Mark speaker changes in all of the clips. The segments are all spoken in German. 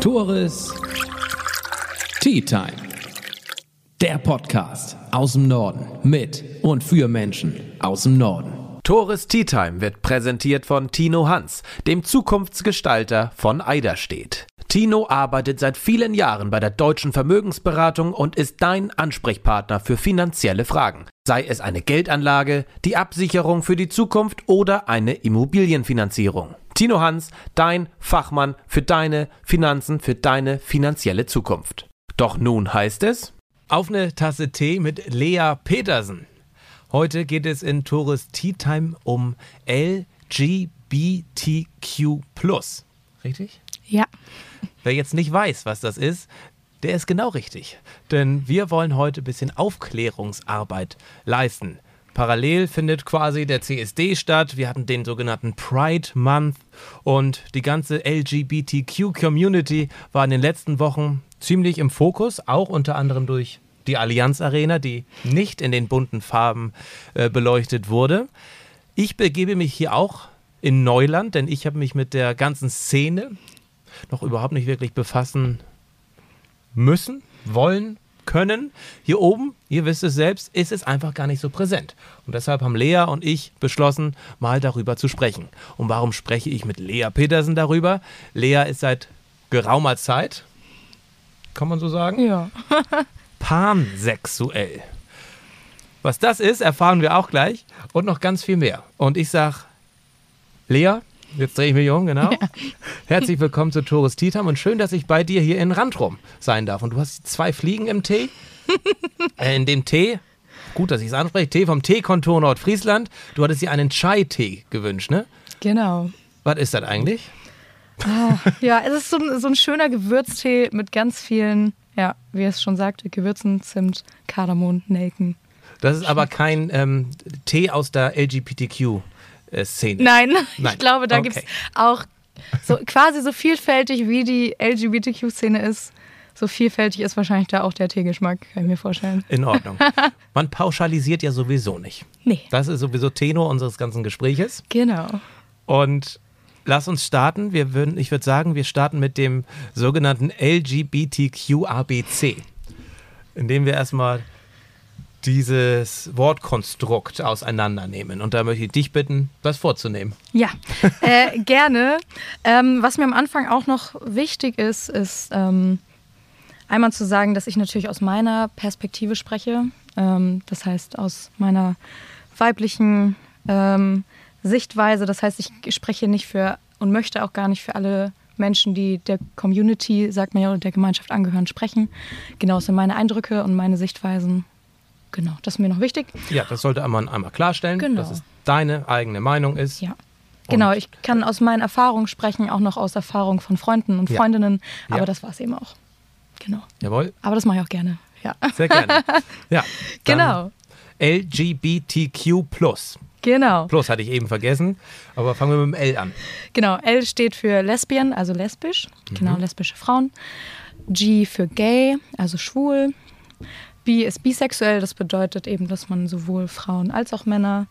Speaker 1: Tores Tea Time. Der Podcast aus dem Norden mit und für Menschen aus dem Norden.
Speaker 2: Tores Tea Time wird präsentiert von Tino Hans, dem Zukunftsgestalter von Eiderstedt. Tino arbeitet seit vielen Jahren bei der Deutschen Vermögensberatung und ist dein Ansprechpartner für finanzielle Fragen. Sei es eine Geldanlage, die Absicherung für die Zukunft oder eine Immobilienfinanzierung. Tino Hans, dein Fachmann für deine Finanzen, für deine finanzielle Zukunft. Doch nun heißt es auf eine Tasse Tee mit Lea Petersen. Heute geht es in Tourist Tea Time um LGBTQ+. Richtig?
Speaker 3: Ja.
Speaker 2: Wer jetzt nicht weiß, was das ist, der ist genau richtig. Denn wir wollen heute ein bisschen Aufklärungsarbeit leisten. Parallel findet quasi der CSD statt. Wir hatten den sogenannten Pride Month und die ganze LGBTQ-Community war in den letzten Wochen ziemlich im Fokus, auch unter anderem durch die Allianz Arena, die nicht in den bunten Farben äh, beleuchtet wurde. Ich begebe mich hier auch in Neuland, denn ich habe mich mit der ganzen Szene noch überhaupt nicht wirklich befassen müssen, wollen, können. Hier oben, ihr wisst es selbst, ist es einfach gar nicht so präsent. Und deshalb haben Lea und ich beschlossen, mal darüber zu sprechen. Und warum spreche ich mit Lea Petersen darüber? Lea ist seit geraumer Zeit, kann man so sagen?
Speaker 3: Ja.
Speaker 2: pansexuell. Was das ist, erfahren wir auch gleich und noch ganz viel mehr. Und ich sage, Lea, jetzt drehe ich mich um, genau. Ja. Herzlich willkommen zu Tourist Titam und schön, dass ich bei dir hier in Randrum sein darf. Und du hast zwei Fliegen im Tee. äh, in dem Tee, gut, dass ich es anspreche, Tee vom Teekontor Nordfriesland. Du hattest dir einen Chai-Tee gewünscht, ne?
Speaker 3: Genau.
Speaker 2: Was ist das eigentlich?
Speaker 3: Ah, ja, es ist so, so ein schöner Gewürztee mit ganz vielen ja, wie es schon sagte, Gewürzen, Zimt, Kardamom, Nelken.
Speaker 2: Das ist aber kein ähm, Tee aus der LGBTQ-Szene.
Speaker 3: Nein, Nein, ich glaube, da okay. gibt es auch so quasi so vielfältig, wie die LGBTQ-Szene ist. So vielfältig ist wahrscheinlich da auch der Teegeschmack, kann ich mir vorstellen.
Speaker 2: In Ordnung. Man pauschalisiert ja sowieso nicht.
Speaker 3: Nee.
Speaker 2: Das ist sowieso Tenor unseres ganzen Gespräches.
Speaker 3: Genau.
Speaker 2: Und lass uns starten. Wir würden, ich würde sagen, wir starten mit dem sogenannten LGBTQ-ABC, indem wir erstmal dieses Wortkonstrukt auseinandernehmen. Und da möchte ich dich bitten, das vorzunehmen.
Speaker 3: Ja, äh, gerne. Ähm, was mir am Anfang auch noch wichtig ist, ist ähm, einmal zu sagen, dass ich natürlich aus meiner Perspektive spreche. Ähm, das heißt, aus meiner weiblichen ähm, Sichtweise. Das heißt, ich spreche nicht für und möchte auch gar nicht für alle Menschen, die der Community, sagt man ja, oder der Gemeinschaft angehören, sprechen. Genau, das sind meine Eindrücke und meine Sichtweisen. Genau, das ist mir noch wichtig.
Speaker 2: Ja, das sollte man einmal klarstellen, genau. dass es deine eigene Meinung ist.
Speaker 3: Ja. Genau, ich kann aus meinen Erfahrungen sprechen, auch noch aus Erfahrungen von Freunden und Freundinnen, ja. aber ja. das war es eben auch. Genau.
Speaker 2: Jawohl.
Speaker 3: Aber das mache ich auch gerne. Ja.
Speaker 2: Sehr gerne. Ja.
Speaker 3: genau.
Speaker 2: LGBTQ.
Speaker 3: Genau.
Speaker 2: Plus hatte ich eben vergessen, aber fangen wir mit dem L an.
Speaker 3: Genau, L steht für Lesbian, also lesbisch, genau, mhm. genau, lesbische Frauen. G für gay, also schwul. B ist bisexuell, das bedeutet eben, dass man sowohl Frauen als auch Männer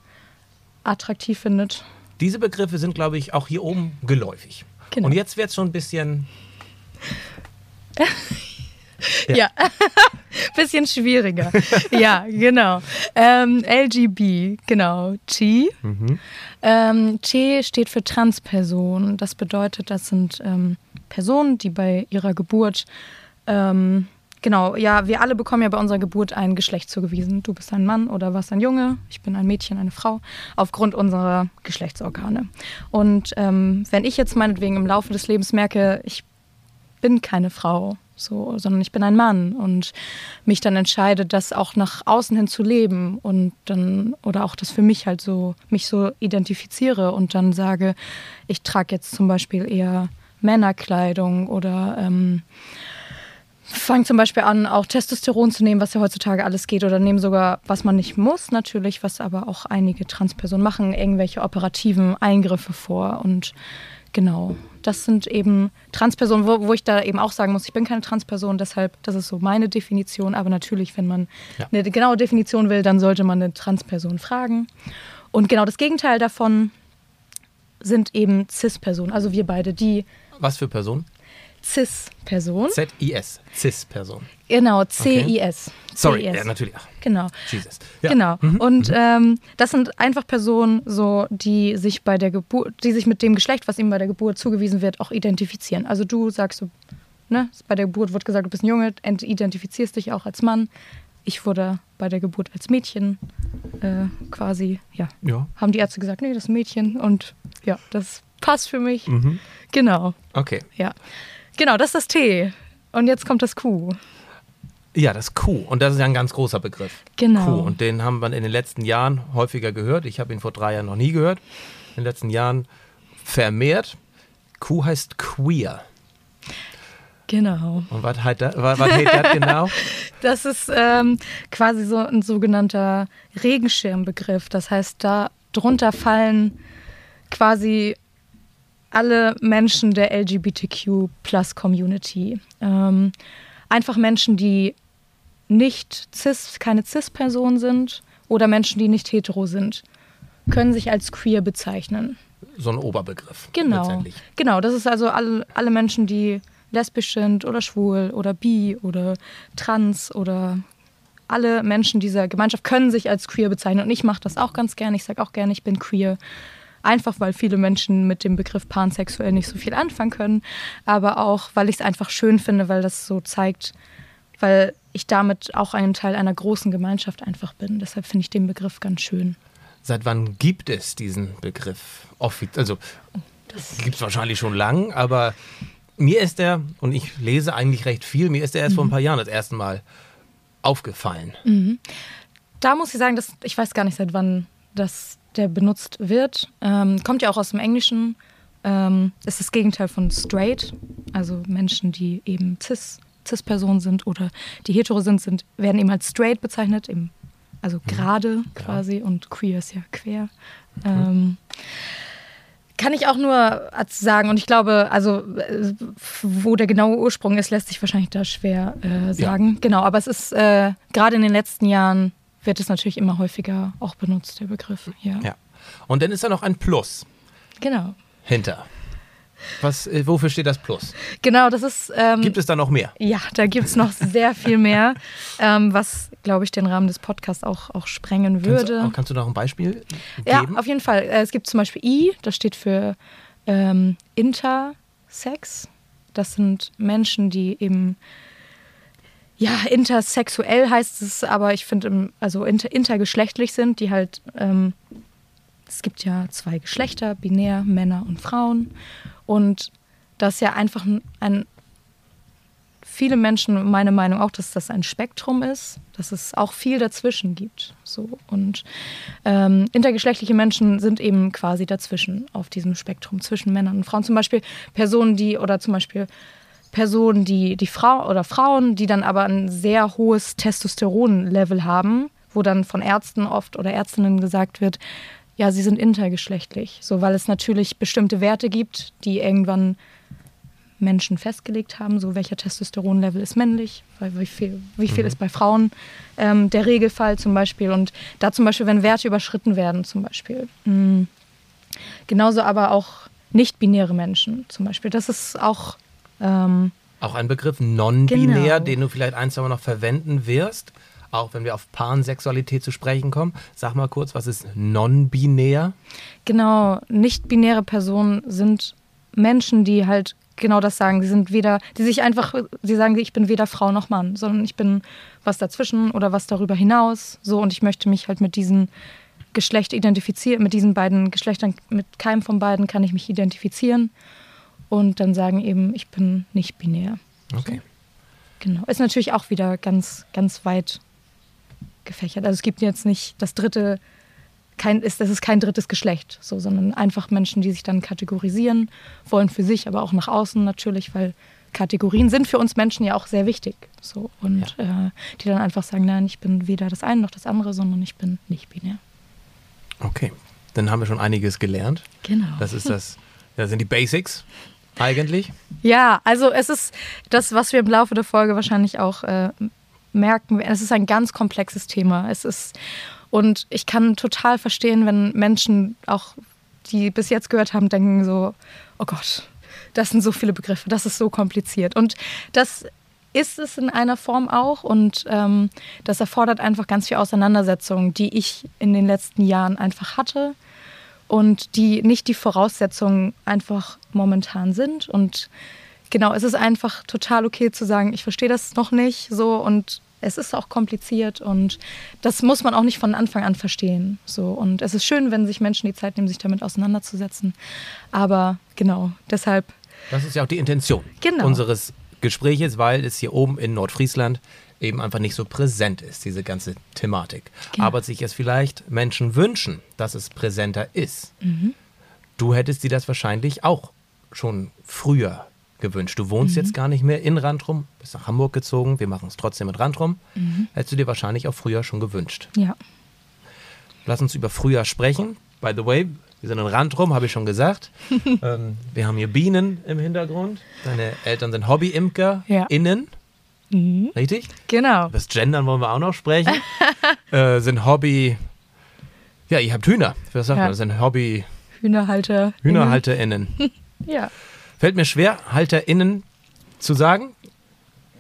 Speaker 3: attraktiv findet.
Speaker 2: Diese Begriffe sind, glaube ich, auch hier oben geläufig. Genau. Und jetzt wird es schon ein bisschen
Speaker 3: Ja. ja. Bisschen schwieriger. ja, genau. Ähm, LGB, genau. T. Mhm. Ähm, T steht für Transperson. Das bedeutet, das sind ähm, Personen, die bei ihrer Geburt ähm, Genau, ja, wir alle bekommen ja bei unserer Geburt ein Geschlecht zugewiesen. Du bist ein Mann oder warst ein Junge, ich bin ein Mädchen, eine Frau, aufgrund unserer Geschlechtsorgane. Und ähm, wenn ich jetzt meinetwegen im Laufe des Lebens merke, ich bin keine Frau, so, sondern ich bin ein Mann und mich dann entscheide, das auch nach außen hin zu leben und dann oder auch das für mich halt so mich so identifiziere und dann sage, ich trage jetzt zum Beispiel eher Männerkleidung oder ähm, fange zum Beispiel an, auch Testosteron zu nehmen, was ja heutzutage alles geht, oder nehme sogar, was man nicht muss, natürlich, was aber auch einige Transpersonen machen, irgendwelche operativen Eingriffe vor und Genau. Das sind eben Transpersonen, wo, wo, ich da eben auch sagen muss, ich bin keine Transperson, deshalb, das ist so meine Definition. Aber natürlich, wenn man ja. eine genaue Definition will, dann sollte man eine Transperson fragen. Und genau das Gegenteil davon sind eben Cis-Personen, also wir beide, die
Speaker 2: Was für Person?
Speaker 3: Cis-Person.
Speaker 2: Z-I-S. Cis-Person.
Speaker 3: Genau, C-I-S.
Speaker 2: Sorry,
Speaker 3: CIS.
Speaker 2: ja, natürlich. Ach,
Speaker 3: Genau.
Speaker 2: Jesus. Ja.
Speaker 3: Genau. Und ähm, das sind einfach Personen, so die sich bei der Geburt, die sich mit dem Geschlecht, was ihnen bei der Geburt zugewiesen wird, auch identifizieren. Also du sagst so, ne, bei der Geburt wird gesagt, du bist ein Junge, ent- identifizierst dich auch als Mann. Ich wurde bei der Geburt als Mädchen äh, quasi, ja,
Speaker 2: Ja.
Speaker 3: haben die Ärzte gesagt, nee, das ist ein Mädchen und ja, das passt für mich.
Speaker 2: Mhm.
Speaker 3: Genau,
Speaker 2: Okay.
Speaker 3: ja. Genau, das ist das T. Und jetzt kommt das Q.
Speaker 2: Ja, das Q. Und das ist ja ein ganz großer Begriff.
Speaker 3: Genau.
Speaker 2: Q. Und den haben wir in den letzten Jahren häufiger gehört. Ich habe ihn vor drei Jahren noch nie gehört. In den letzten Jahren vermehrt. Q heißt queer.
Speaker 3: Genau.
Speaker 2: Und was heißt das, was, heißt das genau?
Speaker 3: Das ist ähm, quasi so ein sogenannter Regenschirmbegriff. Das heißt, da drunter fallen quasi alle Menschen der LGBTQ-Plus-Community. Ähm, einfach Menschen, die nicht cis, keine Cis-Person sind oder Menschen, die nicht hetero sind, können sich als queer bezeichnen.
Speaker 2: So ein Oberbegriff.
Speaker 3: Genau. Genau, das ist also alle, alle Menschen, die lesbisch sind oder schwul oder bi oder trans oder alle Menschen dieser Gemeinschaft können sich als queer bezeichnen. Und ich mache das auch ganz gerne. Ich sage auch gerne, ich bin queer. Einfach weil viele Menschen mit dem Begriff pansexuell nicht so viel anfangen können. Aber auch, weil ich es einfach schön finde, weil das so zeigt, weil ich damit auch ein Teil einer großen Gemeinschaft einfach bin. Deshalb finde ich den Begriff ganz schön.
Speaker 2: Seit wann gibt es diesen Begriff? Also, gibt es wahrscheinlich schon lang, aber mir ist der, und ich lese eigentlich recht viel, mir ist der erst vor ein paar Jahren das erste Mal aufgefallen.
Speaker 3: da muss ich sagen, dass ich weiß gar nicht, seit wann das der benutzt wird. Ähm, kommt ja auch aus dem Englischen. Ähm, ist das Gegenteil von straight. Also Menschen, die eben cis, cis-Personen sind oder die hetero sind, sind, werden eben als straight bezeichnet. Eben, also gerade quasi und queer ist ja quer. Ähm, kann ich auch nur sagen, und ich glaube, also äh, wo der genaue Ursprung ist, lässt sich wahrscheinlich da schwer äh, sagen. Genau, aber es ist äh, gerade in den letzten Jahren wird es natürlich immer häufiger auch benutzt, der Begriff. Ja.
Speaker 2: Ja. Und dann ist da noch ein Plus
Speaker 3: Genau.
Speaker 2: hinter. Was, äh, wofür steht das Plus?
Speaker 3: Genau, das ist. Ähm,
Speaker 2: Gibt es da noch mehr?
Speaker 3: Ja, da gibt es noch sehr viel mehr, ähm, was, glaube ich, den Rahmen des Podcasts auch, auch sprengen
Speaker 2: Kannst,
Speaker 3: würde.
Speaker 2: du- kannst du noch ein Beispiel
Speaker 3: Ja,
Speaker 2: geben?
Speaker 3: auf jeden Fall. Äh, Es gibt zum Beispiel I, das steht für ähm, Intersex. Das sind Menschen, die eben, ja, intersexuell heißt es, aber ich finde, also inter, intergeschlechtlich sind, die halt, ähm, es gibt ja zwei Geschlechter, binär, Männer und Frauen. Und das ja einfach ein, ein viele Menschen, meine Meinung auch, dass das ein Spektrum ist, dass es auch viel dazwischen gibt. So. Und ähm, intergeschlechtliche Menschen sind eben quasi dazwischen auf diesem Spektrum zwischen Männern und Frauen. Zum Beispiel Personen, die oder zum Beispiel Personen, die, die Frau oder Frauen, die dann aber ein sehr hohes Testosteronlevel haben, wo dann von Ärzten oft oder Ärztinnen gesagt wird, ja, sie sind intergeschlechtlich. So, weil es natürlich bestimmte Werte gibt, die irgendwann Menschen festgelegt haben, so welcher Testosteronlevel ist männlich, weil wie viel, wie viel ist bei Frauen ähm, der Regelfall zum Beispiel. Und da zum Beispiel, wenn Werte überschritten werden, zum Beispiel. Mh, genauso aber auch nicht-binäre Menschen zum Beispiel. Das ist auch ähm,
Speaker 2: Auch ein Begriff non-binär,
Speaker 3: Genau.
Speaker 2: den du vielleicht ein, zwei Mal noch verwenden wirst, auch wenn wir auf Pansexualität zu sprechen kommen. Sag mal kurz, was ist non-binär?
Speaker 3: Genau, nicht-binäre Personen sind Menschen, die halt genau das sagen. Die sind weder, die sich einfach, sie sagen, ich bin weder Frau noch Mann, sondern ich bin was dazwischen oder was darüber hinaus. So und ich möchte mich halt mit diesen Geschlecht identifizieren, mit diesen beiden Geschlechtern, mit keinem von beiden kann ich mich identifizieren und dann sagen eben, ich bin nicht binär.
Speaker 2: Okay.
Speaker 3: Genau. Ist natürlich auch wieder ganz, ganz weit gefächert. Also es gibt jetzt nicht das dritte, kein, ist, das ist kein drittes Geschlecht, so, sondern einfach Menschen, die sich dann kategorisieren wollen für sich, aber auch nach außen natürlich, weil Kategorien sind für uns Menschen ja auch sehr wichtig. So, und äh, die dann einfach sagen, nein, ich bin weder das eine noch das andere, sondern ich bin nicht binär.
Speaker 2: Okay. Dann haben wir schon einiges gelernt.
Speaker 3: Genau.
Speaker 2: Das ist das, das sind die Basics eigentlich.
Speaker 3: Ja, also es ist das, was wir im Laufe der Folge wahrscheinlich auch äh, merken. Es ist ein ganz komplexes Thema. Es ist und ich kann total verstehen, wenn Menschen auch die bis jetzt gehört haben, denken so, oh Gott, das sind so viele Begriffe, das ist so kompliziert. Und das ist es in einer Form auch und ähm, das erfordert einfach ganz viel Auseinandersetzung, die ich in den letzten Jahren einfach hatte und die nicht die Voraussetzungen einfach momentan sind. Und genau, es ist einfach total okay zu sagen, ich verstehe das noch nicht so und es ist auch kompliziert und das muss man auch nicht von Anfang an verstehen. So. Und es ist schön, wenn sich Menschen die Zeit nehmen, sich damit auseinanderzusetzen. Aber genau, deshalb.
Speaker 2: Das ist ja auch die Intention
Speaker 3: Genau.
Speaker 2: unseres Gespräches, weil es hier oben in Nordfriesland eben einfach nicht so präsent ist, diese ganze Thematik.
Speaker 3: Genau.
Speaker 2: Aber sich es vielleicht Menschen wünschen, dass es präsenter ist.
Speaker 3: Mhm.
Speaker 2: Du hättest dir das wahrscheinlich auch schon früher gewünscht. Du wohnst
Speaker 3: Mhm.
Speaker 2: jetzt gar nicht mehr in Randrum, bist nach Hamburg gezogen, wir machen es trotzdem mit Randrum.
Speaker 3: Mhm.
Speaker 2: Hättest du dir wahrscheinlich auch früher schon gewünscht.
Speaker 3: Ja.
Speaker 2: Lass uns über früher sprechen. By the way, wir sind in Randrum, habe ich schon gesagt. ähm, wir haben hier Bienen im Hintergrund. Deine Eltern sind Hobby-Imker
Speaker 3: Ja.
Speaker 2: Innen. Richtig?
Speaker 3: Genau.
Speaker 2: Das Gendern wollen wir auch noch sprechen. äh, sind Hobby. Ja, ihr habt Hühner. Was sagt
Speaker 3: Ja.
Speaker 2: man? Das sind Hobby
Speaker 3: Hühnerhalter.
Speaker 2: HühnerhalterInnen.
Speaker 3: Ja.
Speaker 2: Fällt mir schwer, HalterInnen zu sagen.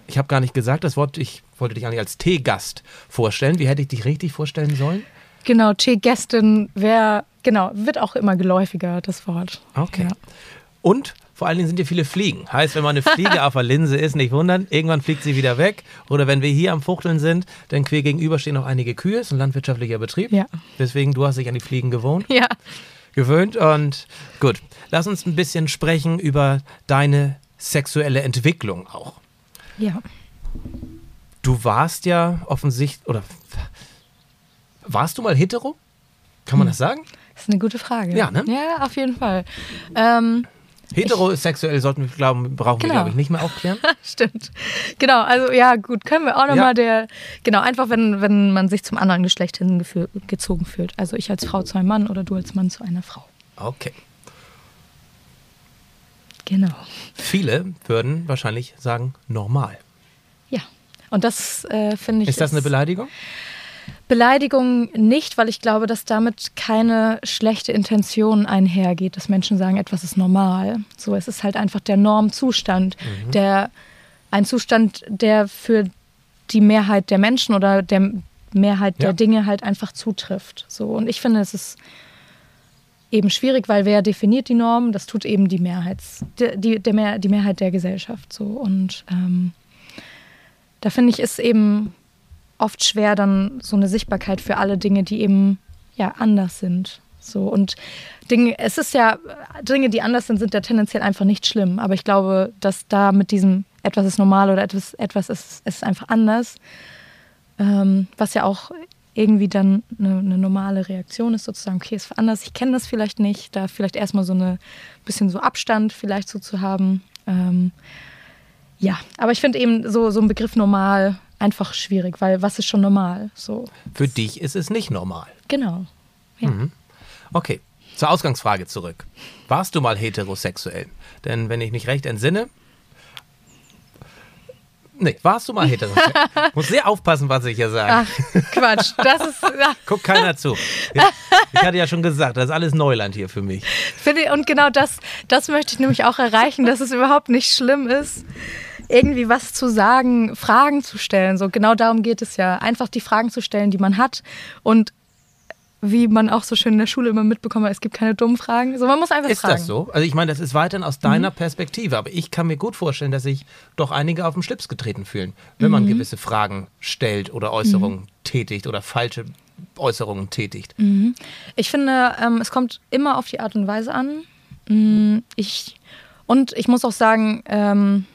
Speaker 2: Ich habe gar nicht gesagt das Wort. Ich wollte dich eigentlich als Teegast vorstellen. Wie hätte ich dich richtig vorstellen sollen?
Speaker 3: Genau, Tee-Gästin wäre, genau, wird auch immer geläufiger, das Wort.
Speaker 2: Okay.
Speaker 3: Ja.
Speaker 2: Und vor allen Dingen sind hier viele Fliegen. Heißt, wenn man eine Fliege auf der Linse ist, nicht wundern, irgendwann fliegt sie wieder weg. Oder wenn wir hier am Fuchteln sind, dann quer gegenüber stehen noch einige Kühe. Ist ein landwirtschaftlicher Betrieb.
Speaker 3: Ja.
Speaker 2: Deswegen, du hast dich an die Fliegen gewohnt,
Speaker 3: Ja.
Speaker 2: gewöhnt. Und gut, lass uns ein bisschen sprechen über deine sexuelle Entwicklung auch.
Speaker 3: Ja.
Speaker 2: Du warst ja offensichtlich, oder warst du mal hetero? Kann man das sagen?
Speaker 3: Das ist eine gute Frage.
Speaker 2: Ja, ne?
Speaker 3: Ja, auf jeden Fall. Ähm,
Speaker 2: Heterosexuell sollten wir glauben, brauchen wir,
Speaker 3: Genau.
Speaker 2: glaube ich, nicht mehr aufklären.
Speaker 3: Stimmt. Genau, also ja, gut, können wir auch nochmal
Speaker 2: Ja.
Speaker 3: der, genau, einfach wenn, wenn man sich zum anderen Geschlecht hingefü- gezogen fühlt. Also ich als Frau zu einem Mann oder du als Mann zu einer Frau.
Speaker 2: Okay.
Speaker 3: Genau.
Speaker 2: Viele würden wahrscheinlich sagen, normal.
Speaker 3: Ja. Und das äh, finde ich.
Speaker 2: Ist das eine Beleidigung?
Speaker 3: Beleidigung nicht, weil ich glaube, dass damit keine schlechte Intention einhergeht, dass Menschen sagen, etwas ist normal. So, es ist halt einfach der Normzustand, der ein Zustand, der für die Mehrheit der Menschen oder der Mehrheit der
Speaker 2: Ja.
Speaker 3: Dinge halt einfach zutrifft. So, und ich finde, es ist eben schwierig, weil wer definiert die Norm? Das tut eben die Mehrheits, die, die, der Mehr, die Mehrheit der Gesellschaft. So und ähm, da finde ich, ist eben oft schwer dann so eine Sichtbarkeit für alle Dinge, die eben ja anders sind. So und Dinge, es ist ja Dinge, die anders sind, sind ja tendenziell einfach nicht schlimm. Aber ich glaube, dass da mit diesem etwas ist normal oder etwas, etwas ist, ist einfach anders, ähm, was ja auch irgendwie dann eine, eine normale Reaktion ist, sozusagen, okay, ist anders, ich kenne das vielleicht nicht, da vielleicht erstmal so eine bisschen so Abstand vielleicht so zu haben. Ähm, ja, aber ich finde eben so, so ein Begriff normal einfach schwierig, weil was ist schon normal? So,
Speaker 2: Für dich ist es nicht normal.
Speaker 3: genau. Ja.
Speaker 2: Okay, zur Ausgangsfrage zurück. Warst du mal heterosexuell? Denn wenn ich mich recht entsinne. Nee, warst du mal heterosexuell? Muss sehr aufpassen, was ich hier sage.
Speaker 3: Ach, Quatsch, das ist,
Speaker 2: Guckt keiner zu. Ich hatte ja schon gesagt, das ist alles Neuland hier für mich.
Speaker 3: Finde ich, und genau das, das möchte ich nämlich auch erreichen, dass es überhaupt nicht schlimm ist, irgendwie was zu sagen, Fragen zu stellen. So genau darum geht es ja. Einfach die Fragen zu stellen, die man hat. Und wie man auch so schön in der Schule immer mitbekommen hat, es gibt keine dummen Fragen. So, man muss einfach
Speaker 2: Ist
Speaker 3: fragen.
Speaker 2: das so? Also ich meine, das ist weiterhin aus deiner Perspektive, aber ich kann mir gut vorstellen, dass sich doch einige auf den Schlips getreten fühlen, wenn man gewisse Fragen stellt oder Äußerungen tätigt oder falsche Äußerungen tätigt.
Speaker 3: Ich finde, ähm, es kommt immer auf die Art und Weise an. Mm, Ich, und ich muss auch sagen, ähm,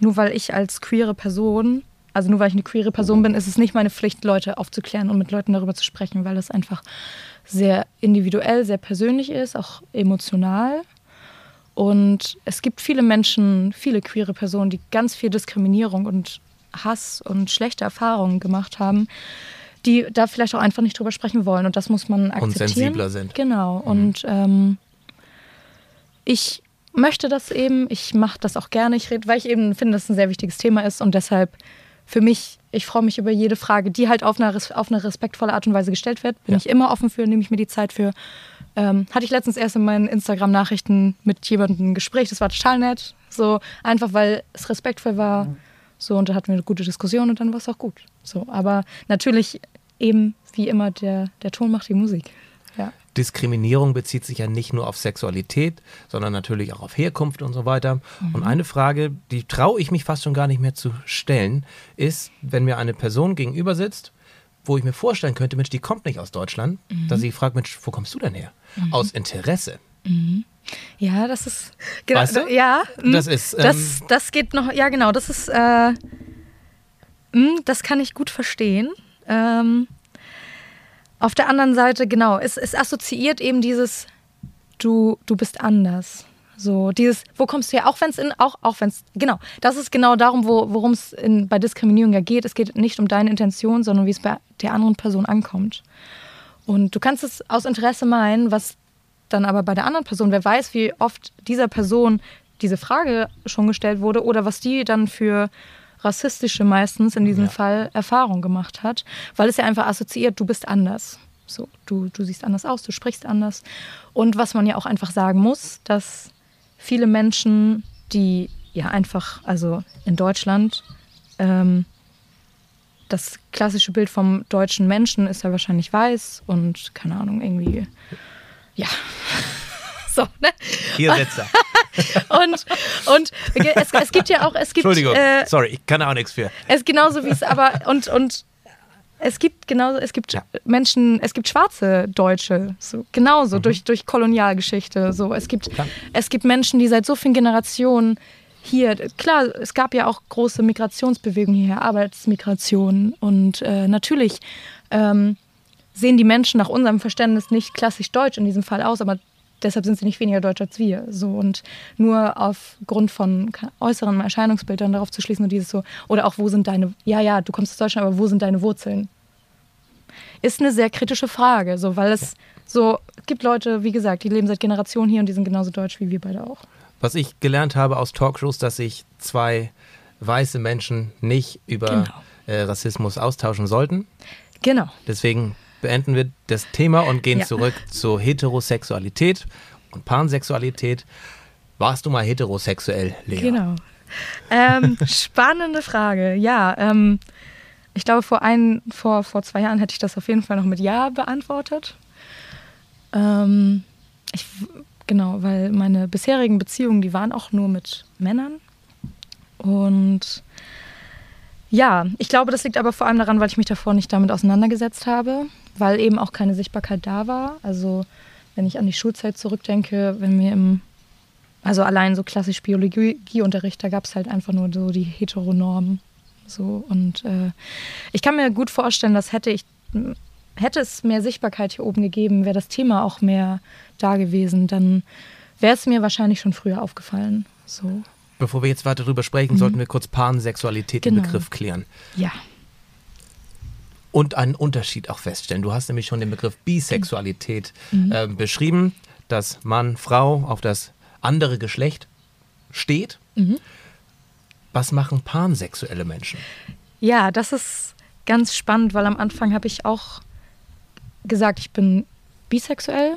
Speaker 3: nur weil ich als queere Person, also nur weil ich eine queere Person bin, ist es nicht meine Pflicht, Leute aufzuklären und mit Leuten darüber zu sprechen, weil das einfach sehr individuell, sehr persönlich ist, auch emotional. Und es gibt viele Menschen, viele queere Personen, die ganz viel Diskriminierung und Hass und schlechte Erfahrungen gemacht haben, die da vielleicht auch einfach nicht drüber sprechen wollen. Und das muss man akzeptieren.
Speaker 2: sensibler sind.
Speaker 3: Genau. Und ähm, ich möchte das eben, ich mache das auch gerne, ich rede, weil ich eben finde, dass es ein sehr wichtiges Thema ist und deshalb für mich, ich freue mich über jede Frage, die halt auf eine, auf eine respektvolle Art und Weise gestellt wird. Bin
Speaker 2: Ja.
Speaker 3: ich immer offen für, nehme ich mir die Zeit für. Ähm, hatte ich letztens erst in meinen Instagram-Nachrichten mit jemandem ein Gespräch, das war total nett. So, einfach weil es respektvoll war. So, und da hatten wir eine gute Diskussion und dann war es auch gut. So, aber natürlich eben, wie immer, der, der Ton macht die Musik. Ja.
Speaker 2: Diskriminierung bezieht sich ja nicht nur auf Sexualität, sondern natürlich auch auf Herkunft und so weiter. Und eine Frage, die traue ich mich fast schon gar nicht mehr zu stellen, ist, wenn mir eine Person gegenüber sitzt, wo ich mir vorstellen könnte, Mensch, die kommt nicht aus Deutschland, dass ich frage, Mensch, wo kommst du denn her? Aus Interesse.
Speaker 3: Ja, das ist. Genau,
Speaker 2: Weißt du?
Speaker 3: Ja, mm,
Speaker 2: Das ist, ähm,
Speaker 3: das, das geht noch. Ja, genau. Das ist. Äh, mm, das kann ich gut verstehen. Ähm, auf der anderen Seite, genau, es, es assoziiert eben dieses, du, du bist anders. So, dieses, wo kommst du her? Auch wenn es in, auch, auch wenn es, genau, das ist genau darum, wo, worum es bei Diskriminierung ja geht. Es geht nicht um deine Intention, sondern wie es bei der anderen Person ankommt. Und du kannst es aus Interesse meinen, was dann aber bei der anderen Person, wer weiß, wie oft dieser Person diese Frage schon gestellt wurde oder was die dann für rassistische meistens in diesem
Speaker 2: Ja.
Speaker 3: Fall Erfahrung gemacht hat, weil es ja einfach assoziiert, du bist anders. So, du, du siehst anders aus, du sprichst anders. Und was man ja auch einfach sagen muss, dass viele Menschen, die ja einfach, also in Deutschland, ähm, das klassische Bild vom deutschen Menschen ist ja wahrscheinlich weiß und keine Ahnung, irgendwie, ja. So, ne?
Speaker 2: Hier sitzt er.
Speaker 3: Und, und es, es gibt ja auch, es gibt,
Speaker 2: Entschuldigung,
Speaker 3: äh,
Speaker 2: sorry, ich kann auch nichts für.
Speaker 3: es genauso wie es aber und und es gibt genauso, es gibt
Speaker 2: Ja.
Speaker 3: Menschen, es gibt schwarze Deutsche, so genauso durch durch Kolonialgeschichte, so es gibt
Speaker 2: Klar.
Speaker 3: es gibt Menschen, die seit so vielen Generationen hier, klar, es gab ja auch große Migrationsbewegungen hierher, Arbeitsmigration und äh, natürlich ähm, sehen die Menschen nach unserem Verständnis nicht klassisch deutsch in diesem Fall aus, aber deshalb sind sie nicht weniger deutsch als wir. So und nur aufgrund von äußeren Erscheinungsbildern darauf zu schließen und dieses so oder auch wo sind deine ja ja du kommst aus Deutschland, aber wo sind deine Wurzeln? Ist eine sehr kritische Frage, so weil es so gibt Leute, wie gesagt, die leben seit Generationen hier und die sind genauso deutsch wie wir beide auch.
Speaker 2: Was ich gelernt habe aus Talkshows, dass sich zwei weiße Menschen nicht über
Speaker 3: Genau.
Speaker 2: äh, Rassismus austauschen sollten.
Speaker 3: Genau.
Speaker 2: Deswegen beenden wir das Thema und gehen
Speaker 3: Ja.
Speaker 2: zurück zur Heterosexualität und Pansexualität. Warst du mal heterosexuell, Lea?
Speaker 3: Genau. Ähm, spannende Frage. Ja, ähm, ich glaube, vor, ein, vor, vor zwei Jahren hätte ich das auf jeden Fall noch mit Ja beantwortet. Ähm, ich, genau, weil meine bisherigen Beziehungen, die waren auch nur mit Männern. Und ja, ich glaube, das liegt aber vor allem daran, weil ich mich davor nicht damit auseinandergesetzt habe, weil eben auch keine Sichtbarkeit da war. Also wenn ich an die Schulzeit zurückdenke, wenn wir im also allein so klassisch Biologieunterricht, da gab es halt einfach nur so die Heteronormen. So und äh, ich kann mir gut vorstellen, dass hätte ich hätte es mehr Sichtbarkeit hier oben gegeben, wäre das Thema auch mehr da gewesen, dann wäre es mir wahrscheinlich schon früher aufgefallen. So
Speaker 2: Bevor wir jetzt weiter darüber sprechen, sollten wir kurz Pansexualität den
Speaker 3: Mhm. Genau.
Speaker 2: Begriff klären.
Speaker 3: ja,
Speaker 2: Und einen Unterschied auch feststellen. Du hast nämlich schon den Begriff Bisexualität
Speaker 3: Mhm.
Speaker 2: äh, beschrieben, dass Mann, Frau auf das andere Geschlecht steht.
Speaker 3: Mhm.
Speaker 2: Was machen pansexuelle Menschen?
Speaker 3: ja, das ist ganz spannend, weil am Anfang habe ich auch gesagt, ich bin bisexuell.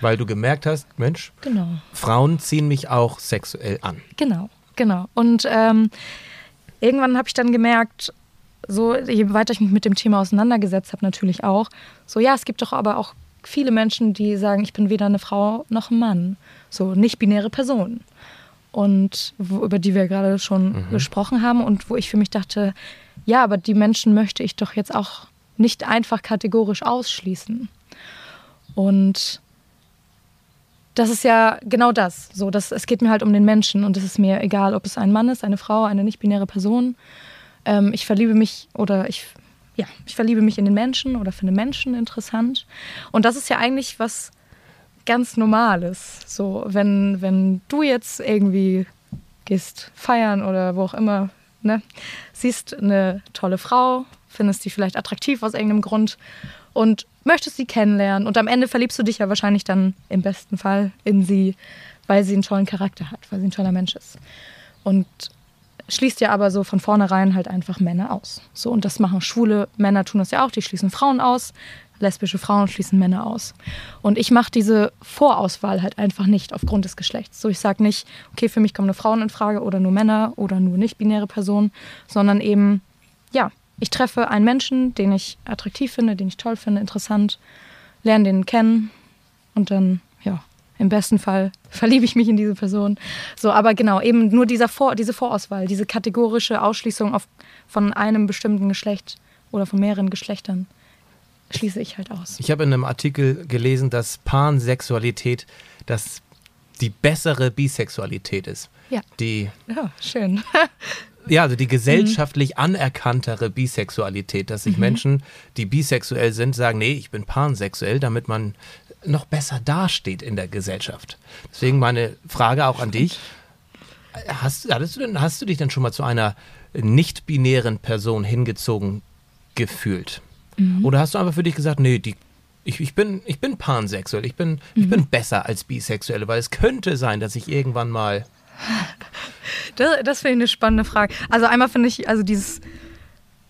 Speaker 2: Weil du gemerkt hast, Mensch,
Speaker 3: Genau.
Speaker 2: Frauen ziehen mich auch sexuell an.
Speaker 3: Genau, genau. Und ähm, irgendwann habe ich dann gemerkt, so je weiter ich mich mit dem Thema auseinandergesetzt habe, natürlich auch, so ja, es gibt doch aber auch viele Menschen, die sagen, ich bin weder eine Frau noch ein Mann, so nicht-binäre Personen. Und wo, über die wir gerade schon gesprochen haben und wo ich für mich dachte, ja, aber die Menschen möchte ich doch jetzt auch nicht einfach kategorisch ausschließen. Und das ist ja genau das. So, das, es geht mir halt um den Menschen und es ist mir egal, ob es ein Mann ist, eine Frau, eine nicht-binäre Person. Ähm, ich verliebe mich oder ich, ja, ich verliebe mich in den Menschen oder finde Menschen interessant. Und das ist ja eigentlich was ganz Normales. So, wenn, wenn du jetzt irgendwie gehst feiern oder wo auch immer, ne, siehst eine tolle Frau, findest die vielleicht attraktiv aus irgendeinem Grund und möchtest sie kennenlernen und am Ende verliebst du dich ja wahrscheinlich dann im besten Fall in sie, weil sie einen tollen Charakter hat, weil sie ein toller Mensch ist. Und schließt ja aber so von vornherein halt einfach Männer aus. So, und das machen schwule Männer, tun das ja auch, die schließen Frauen aus, lesbische Frauen schließen Männer aus. Und ich mache diese Vorauswahl halt einfach nicht aufgrund des Geschlechts. So, ich sage nicht, okay, für mich kommen nur Frauen in Frage oder nur Männer oder nur nicht-binäre Personen, sondern eben, ja, ich treffe einen Menschen, den ich attraktiv finde, den ich toll finde, interessant, lerne den kennen und dann, im besten Fall verliebe ich mich in diese Person. So, aber genau, eben nur dieser Vor diese Vorauswahl, diese kategorische Ausschließung auf, von einem bestimmten Geschlecht oder von mehreren Geschlechtern schließe ich halt aus.
Speaker 2: Ich habe in einem Artikel gelesen, dass Pansexualität das die bessere Bisexualität ist.
Speaker 3: Ja.
Speaker 2: Die,
Speaker 3: Ja, schön.
Speaker 2: ja, also die gesellschaftlich anerkanntere Bisexualität, dass sich Menschen, die bisexuell sind, sagen, nee, ich bin pansexuell, damit man noch besser dasteht in der Gesellschaft. Deswegen meine Frage auch an dich. Hast, hattest du denn, hast du dich denn schon mal zu einer nicht-binären Person hingezogen gefühlt? Oder hast du einfach für dich gesagt, nee, die, ich, ich, bin, ich bin pansexuell, ich bin, ich bin besser als Bisexuelle, weil es könnte sein, dass ich irgendwann mal.
Speaker 3: Das, das finde ich eine spannende Frage. Also einmal finde ich, also dieses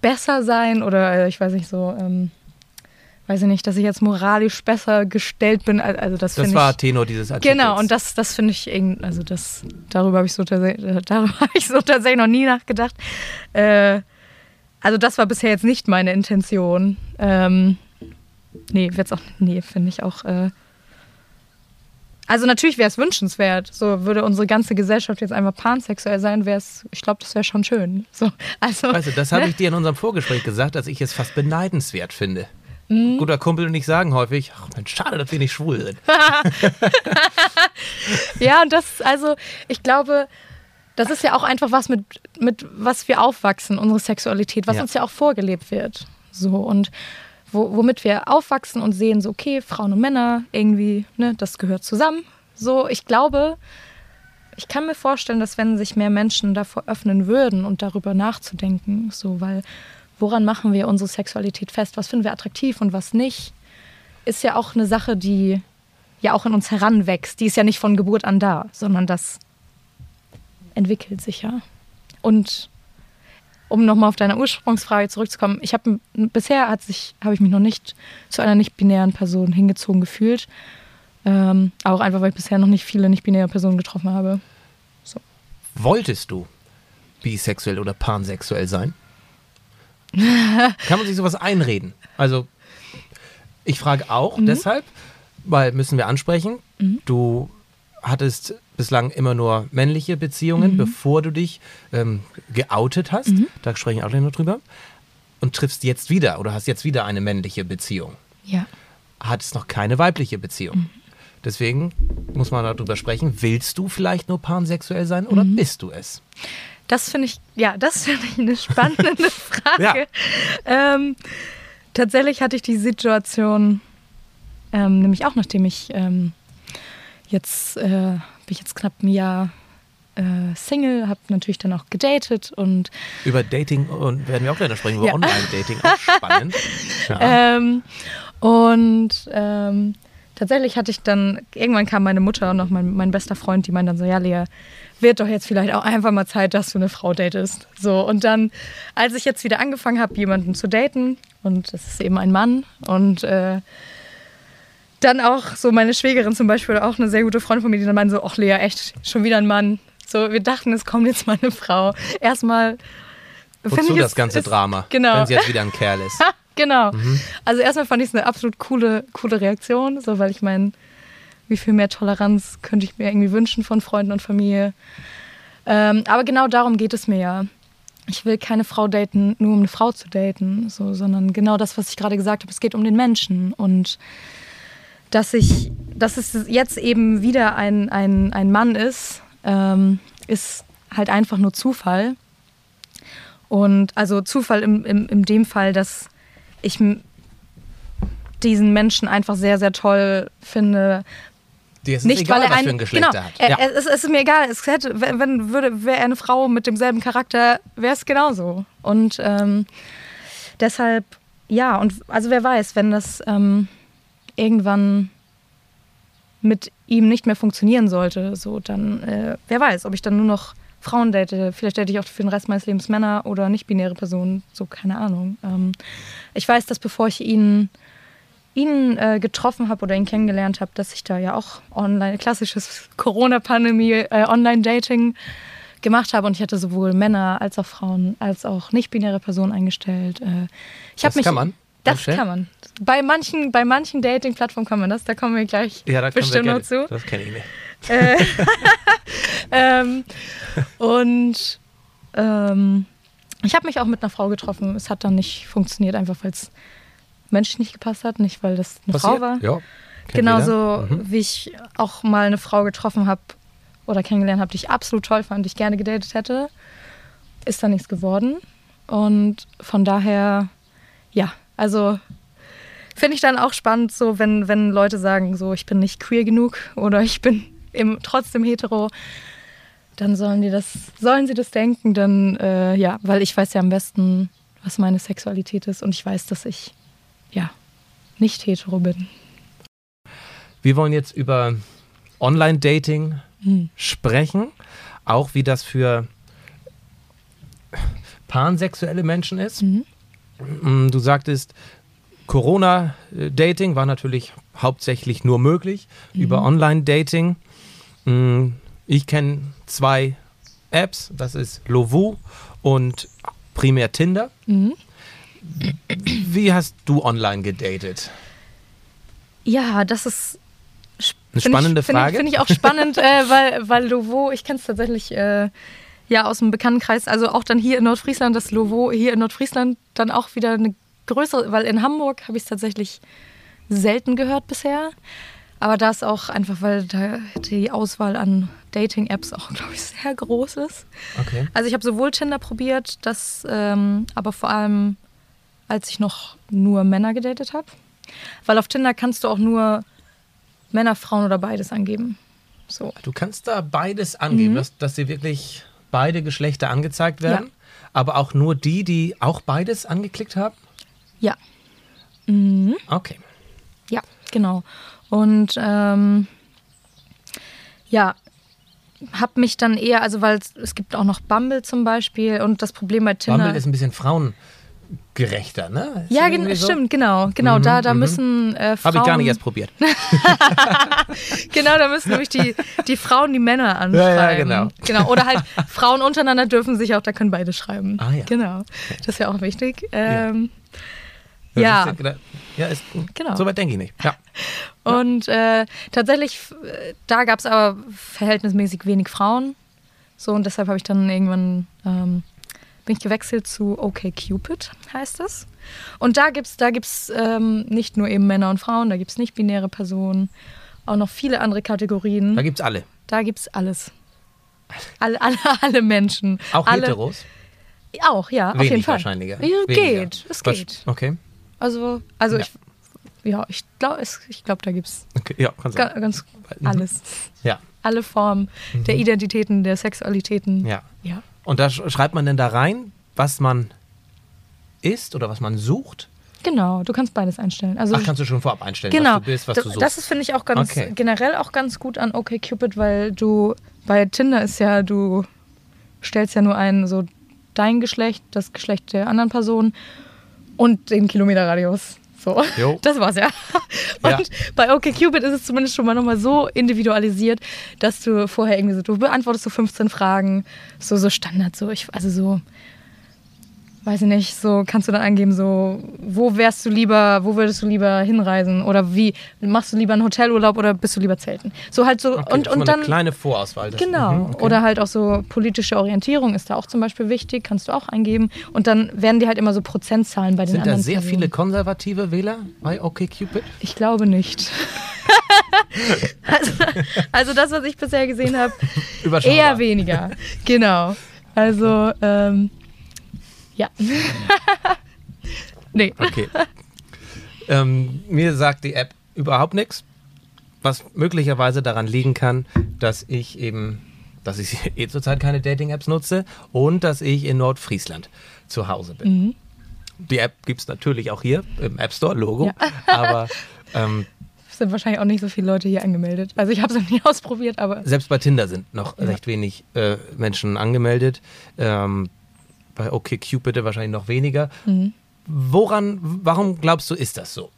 Speaker 3: besser sein oder äh, ich weiß nicht so, ähm, weiß ich nicht, dass ich jetzt moralisch besser gestellt bin. al- Also das,
Speaker 2: Das war
Speaker 3: ich.
Speaker 2: Tenor dieses Artikels.
Speaker 3: Genau, und das, das finde ich irgendwie, also das, darüber habe ich so darüber habe ich so tatsächlich noch nie nachgedacht. Äh, also das war bisher jetzt nicht meine Intention. Ähm, nee, wird's auch, nee, finde ich auch. Äh, also natürlich wäre es wünschenswert. So würde unsere ganze Gesellschaft jetzt einfach pansexuell sein, wäre es, ich glaube, das wäre schon schön. So, also,
Speaker 2: du, das habe ich dir in unserem Vorgespräch gesagt, dass ich es fast beneidenswert finde.
Speaker 3: Mhm.
Speaker 2: Guter Kumpel und ich sagen häufig, ach Mensch, schade, dass wir nicht schwul sind.
Speaker 3: Ja, und das, also, ich glaube, das ist ja auch einfach was mit, mit was wir aufwachsen, unsere Sexualität, was
Speaker 2: Ja.
Speaker 3: uns ja auch vorgelebt wird. So, und wo, womit wir aufwachsen und sehen, so, okay, Frauen und Männer, irgendwie, ne, das gehört zusammen. So, ich glaube, ich kann mir vorstellen, dass wenn sich mehr Menschen davor öffnen würden und darüber nachzudenken, so, weil woran machen wir unsere Sexualität fest? Was finden wir attraktiv und was nicht? Ist ja auch eine Sache, die ja auch in uns heranwächst. Die ist ja nicht von Geburt an da, sondern das entwickelt sich ja. Und um nochmal auf deine Ursprungsfrage zurückzukommen, ich habe bisher hat sich, habe ich mich noch nicht zu einer nicht-binären Person hingezogen gefühlt. Ähm, auch einfach, weil ich bisher noch nicht viele nicht-binäre Personen getroffen habe.
Speaker 2: Wolltest du bisexuell oder pansexuell sein? Kann man sich sowas einreden? Also, ich frage auch
Speaker 3: Mhm.
Speaker 2: deshalb, weil müssen wir ansprechen, du hattest bislang immer nur männliche
Speaker 3: Mhm.
Speaker 2: Beziehungen, bevor du dich ähm, geoutet hast. Da sprechen wir auch gleich noch drüber. Und triffst jetzt wieder oder hast jetzt wieder eine männliche Beziehung.
Speaker 3: Ja.
Speaker 2: Hattest noch keine weibliche Beziehung.
Speaker 3: Mhm.
Speaker 2: Deswegen muss man darüber sprechen. Willst du vielleicht nur pansexuell sein oder
Speaker 3: Mhm.
Speaker 2: bist du es?
Speaker 3: Das finde ich, ja, das finde ich eine spannende Frage. Ähm, tatsächlich hatte ich die Situation, ähm, nämlich auch nachdem ich ähm, jetzt, äh, bin ich jetzt knapp ein Jahr äh, Single, habe natürlich dann auch gedatet und
Speaker 2: Über Dating und werden wir auch gleich sprechen, über
Speaker 3: Ja.
Speaker 2: Online-Dating, auch spannend. Ja.
Speaker 3: Ähm, und ähm, tatsächlich hatte ich dann, irgendwann kam meine Mutter und noch mein, mein bester Freund, die meinen dann so, ja, Lea, wird doch jetzt vielleicht auch einfach mal Zeit, dass du eine Frau datest. So, und dann, als ich jetzt wieder angefangen habe, jemanden zu daten, und das ist eben ein Mann, und äh, dann auch so meine Schwägerin zum Beispiel, auch eine sehr gute Freundin von mir, die dann meinte so, ach Lea, echt, schon wieder ein Mann. So, wir dachten, es kommt jetzt mal eine Frau. Erstmal.
Speaker 2: Wozu
Speaker 3: find ich,
Speaker 2: das ganze
Speaker 3: ist-
Speaker 2: Drama,
Speaker 3: Genau.
Speaker 2: wenn sie jetzt wieder ein Kerl ist?
Speaker 3: Genau.
Speaker 2: Mhm.
Speaker 3: Also erstmal fand ich es eine absolut coole, coole Reaktion, so weil ich meine, wie viel mehr Toleranz könnte ich mir irgendwie wünschen von Freunden und Familie. Ähm, aber genau darum geht es mir ja. Ich will keine Frau daten, nur um eine Frau zu daten, so, sondern genau das, was ich gerade gesagt habe. Es geht um den Menschen und dass ich, dass es jetzt eben wieder ein, ein, ein Mann ist, ähm, ist halt einfach nur Zufall. Und also Zufall im, im, in dem Fall, dass ich diesen Menschen einfach sehr, sehr toll finde.
Speaker 2: Dir ist
Speaker 3: Nicht,
Speaker 2: egal,
Speaker 3: weil er
Speaker 2: was
Speaker 3: ein,
Speaker 2: für ein Geschlecht
Speaker 3: genau,
Speaker 2: hat.
Speaker 3: Er,
Speaker 2: ja.
Speaker 3: es, es ist mir egal. Es hätte, wenn, wenn würde, wäre er eine Frau mit demselben Charakter, wäre es genauso. Und ähm, deshalb, ja, und also wer weiß, wenn das ähm, irgendwann mit ihm nicht mehr funktionieren sollte, so dann, äh, wer weiß, ob ich dann nur noch Frauen date. Vielleicht date ich auch für den Rest meines Lebens Männer oder nicht-binäre Personen, so keine Ahnung. Ähm, ich weiß, dass bevor ich ihn, ihn äh, getroffen habe oder ihn kennengelernt habe, dass ich da ja auch online, klassisches Corona-Pandemie, äh, Online-Dating gemacht habe und ich hatte sowohl Männer als auch Frauen als auch nicht-binäre Personen eingestellt. Äh, ich
Speaker 2: das
Speaker 3: mich,
Speaker 2: kann man?
Speaker 3: Das kann man. Bei manchen, bei manchen Dating-Plattformen kann man das, da kommen wir gleich
Speaker 2: ja, da
Speaker 3: bestimmt noch zu.
Speaker 2: Das kenne ich nicht.
Speaker 3: Äh, ähm, und ähm, ich habe mich auch mit einer Frau getroffen. Es hat dann nicht funktioniert, einfach weil es menschlich nicht gepasst hat, nicht weil das eine
Speaker 2: Passiert?
Speaker 3: Frau war.
Speaker 2: Ja,
Speaker 3: Genauso mhm. wie ich auch mal eine Frau getroffen habe oder kennengelernt habe, die ich absolut toll fand, die ich gerne gedatet hätte, ist da nichts geworden. Und von daher, ja, also finde ich dann auch spannend, so wenn, wenn Leute sagen, so ich bin nicht queer genug oder ich bin im, trotzdem hetero, dann sollen die das, sollen sie das denken, dann äh, ja, weil ich weiß ja am besten, was meine Sexualität ist und ich weiß, dass ich ja nicht hetero bin.
Speaker 2: Wir wollen jetzt über Online-Dating hm. sprechen, auch wie das für pansexuelle Menschen ist. Mhm. Mm, du sagtest, Corona-Dating war natürlich hauptsächlich nur möglich mhm. über Online-Dating. Mm, ich kenne zwei Apps, das ist Lovu und primär Tinder. Mhm. Wie hast du online gedatet?
Speaker 3: Ja, das ist
Speaker 2: eine spannende
Speaker 3: ich,
Speaker 2: Frage.
Speaker 3: Finde ich, find auch spannend, äh, weil, weil Lovo, ich kenne es tatsächlich äh, ja aus dem Bekanntenkreis, also auch dann hier in Nordfriesland, das Lovo hier in Nordfriesland dann auch wieder eine größere, weil in Hamburg habe ich es tatsächlich selten gehört bisher. Aber das auch einfach, weil da die Auswahl an Dating-Apps auch, glaube ich, sehr groß ist.
Speaker 2: Okay.
Speaker 3: Also ich habe sowohl Tinder probiert, das ähm, aber vor allem, als ich noch nur Männer gedatet habe. Weil auf Tinder kannst du auch nur Männer, Frauen oder beides angeben. So.
Speaker 2: Du kannst da beides angeben, mhm. dass, dass dir wirklich beide Geschlechter angezeigt werden, ja. aber auch nur die, die auch beides angeklickt haben?
Speaker 3: Ja. Mhm.
Speaker 2: Okay.
Speaker 3: Ja, genau. Und ähm, ja, habe mich dann eher, also weil es gibt auch noch Bumble zum Beispiel und das Problem bei Tinder.
Speaker 2: Bumble ist ein bisschen frauengerechter, ne?
Speaker 3: Ist ja, gen so? stimmt, genau, genau. Mhm, da, da mhm. müssen äh, Frauen.
Speaker 2: Habe ich gar nicht erst probiert.
Speaker 3: genau, da müssen nämlich die, die Frauen die Männer anschreiben. Ja, ja, genau. genau. Oder halt Frauen untereinander dürfen sich auch, da können beide schreiben.
Speaker 2: Ah, ja.
Speaker 3: Genau. Das ist ja auch wichtig. Ähm, ja.
Speaker 2: ja. ja ist, genau. So weit denke ich nicht. Ja.
Speaker 3: Und äh, tatsächlich, da gab es aber verhältnismäßig wenig Frauen. So, und deshalb habe ich dann irgendwann ähm, bin ich gewechselt zu OkCupid, heißt es. Und da gibt es da gibt's, ähm, nicht nur eben Männer und Frauen, da gibt es nicht binäre Personen, auch noch viele andere Kategorien.
Speaker 2: Da gibt es alle.
Speaker 3: Da gibt es alles. Alle, alle, alle Menschen.
Speaker 2: Auch
Speaker 3: alle,
Speaker 2: Heteros?
Speaker 3: Auch, ja,
Speaker 2: Wenig
Speaker 3: auf jeden Fall.
Speaker 2: wahrscheinlich. Ja,
Speaker 3: geht, es geht.
Speaker 2: Okay.
Speaker 3: Also, also ja. ich, ja, ich glaube, ich glaub, da gibt es
Speaker 2: okay, ja,
Speaker 3: ganz, ganz mhm. alles.
Speaker 2: Ja.
Speaker 3: Alle Formen mhm. der Identitäten, der Sexualitäten.
Speaker 2: Ja.
Speaker 3: ja.
Speaker 2: Und da schreibt man denn da rein, was man ist oder was man sucht?
Speaker 3: Genau, du kannst beides einstellen. Also
Speaker 2: Ach, kannst du schon vorab einstellen,
Speaker 3: genau.
Speaker 2: was du bist, was du suchst.
Speaker 3: Das ist, finde ich, auch ganz okay. generell auch ganz gut an OkCupid, weil du bei Tinder ist ja, du stellst ja nur ein, so dein Geschlecht, das Geschlecht der anderen Person und den Kilometerradius. So, jo. das war's ja. Und ja. bei OkCupid ist es zumindest schon mal nochmal so individualisiert, dass du vorher irgendwie so, du beantwortest so 15 Fragen, so, so Standard, so, ich, also so, weiß ich nicht, so kannst du dann angeben, so, wo wärst du lieber, wo würdest du lieber hinreisen oder wie, machst du lieber einen Hotelurlaub oder bist du lieber zelten? So halt so
Speaker 2: okay,
Speaker 3: und, und dann.
Speaker 2: Eine kleine Vorauswahl.
Speaker 3: Genau. Mhm, okay. Oder halt auch so politische Orientierung ist da auch zum Beispiel wichtig, kannst du auch eingeben. Und dann werden die halt immer so Prozentzahlen bei den
Speaker 2: Sind
Speaker 3: anderen.
Speaker 2: Sind da sehr
Speaker 3: Personen.
Speaker 2: viele konservative Wähler bei OkCupid?
Speaker 3: Ich glaube nicht. also, also, das, was ich bisher gesehen habe, eher weniger. Genau. Also, ähm, ja. nee.
Speaker 2: Okay. Ähm, mir sagt die App überhaupt nichts, was möglicherweise daran liegen kann, dass ich eben, dass ich eh zurzeit keine Dating-Apps nutze und dass ich in Nordfriesland zu Hause bin. Mhm. Die App gibt es natürlich auch hier im App Store, Logo, ja. aber ähm,
Speaker 3: sind wahrscheinlich auch nicht so viele Leute hier angemeldet. Also ich habe es noch nie ausprobiert, aber.
Speaker 2: Selbst bei Tinder sind noch ja. recht wenig äh, Menschen angemeldet. Ähm, bei OkCupid wahrscheinlich noch weniger. Mhm. Woran, warum glaubst du, ist das so?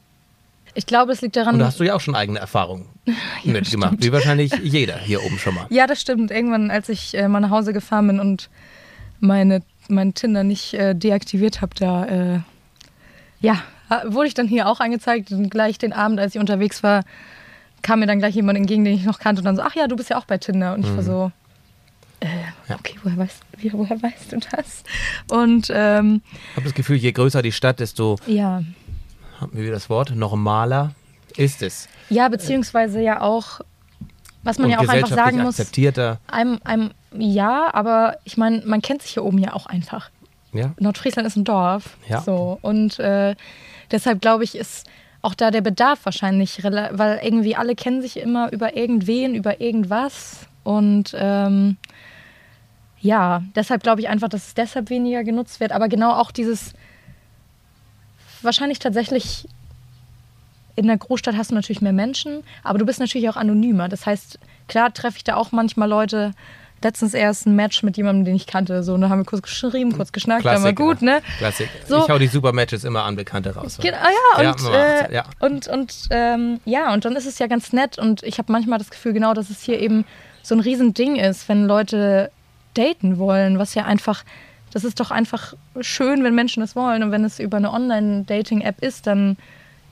Speaker 3: Ich glaube, es liegt daran.
Speaker 2: Und da hast du ja auch schon eigene Erfahrungen ja, mitgemacht, wie wahrscheinlich jeder hier oben schon mal.
Speaker 3: Ja, das stimmt. Irgendwann, als ich äh, mal nach Hause gefahren bin und meine, mein Tinder nicht äh, deaktiviert habe, da äh, ja, wurde ich dann hier auch angezeigt. Und gleich den Abend, als ich unterwegs war, kam mir dann gleich jemand entgegen, den ich noch kannte und dann so, ach ja, du bist ja auch bei Tinder. Und ich mhm. war so, äh, okay, woher weißt, woher weißt du das? Und ähm,
Speaker 2: ich habe das Gefühl, je größer die Stadt, desto
Speaker 3: ja
Speaker 2: haben wir das Wort, normaler ist es.
Speaker 3: Ja, beziehungsweise ja auch, was man Und ja auch einfach sagen muss.
Speaker 2: akzeptierter.
Speaker 3: Einem, einem, ja, aber ich meine, man kennt sich hier oben ja auch einfach.
Speaker 2: Ja.
Speaker 3: Nordfriesland ist ein Dorf.
Speaker 2: Ja.
Speaker 3: So. Und äh, deshalb glaube ich, ist auch da der Bedarf wahrscheinlich, weil irgendwie alle kennen sich immer über irgendwen, über irgendwas. Und ähm, ja, deshalb glaube ich einfach, dass es deshalb weniger genutzt wird. Aber genau auch dieses wahrscheinlich tatsächlich in der Großstadt hast du natürlich mehr Menschen, aber du bist natürlich auch anonymer. Das heißt, klar treffe ich da auch manchmal Leute. Letztens erst ein Match mit jemandem, den ich kannte. So, und da haben wir kurz geschrieben, kurz geschnackt, dann war gut, ne?
Speaker 2: Klassik. So. Ich hau die super Matches immer an Bekannte raus.
Speaker 3: Genau, ah, ja, und, ja, äh, ja. und, und ähm, ja, und dann ist es ja ganz nett. Und ich habe manchmal das Gefühl, genau, dass es hier eben so ein Riesending ist, wenn Leute daten wollen, was ja einfach das ist doch einfach schön, wenn Menschen das wollen. Und wenn es über eine Online-Dating-App ist, dann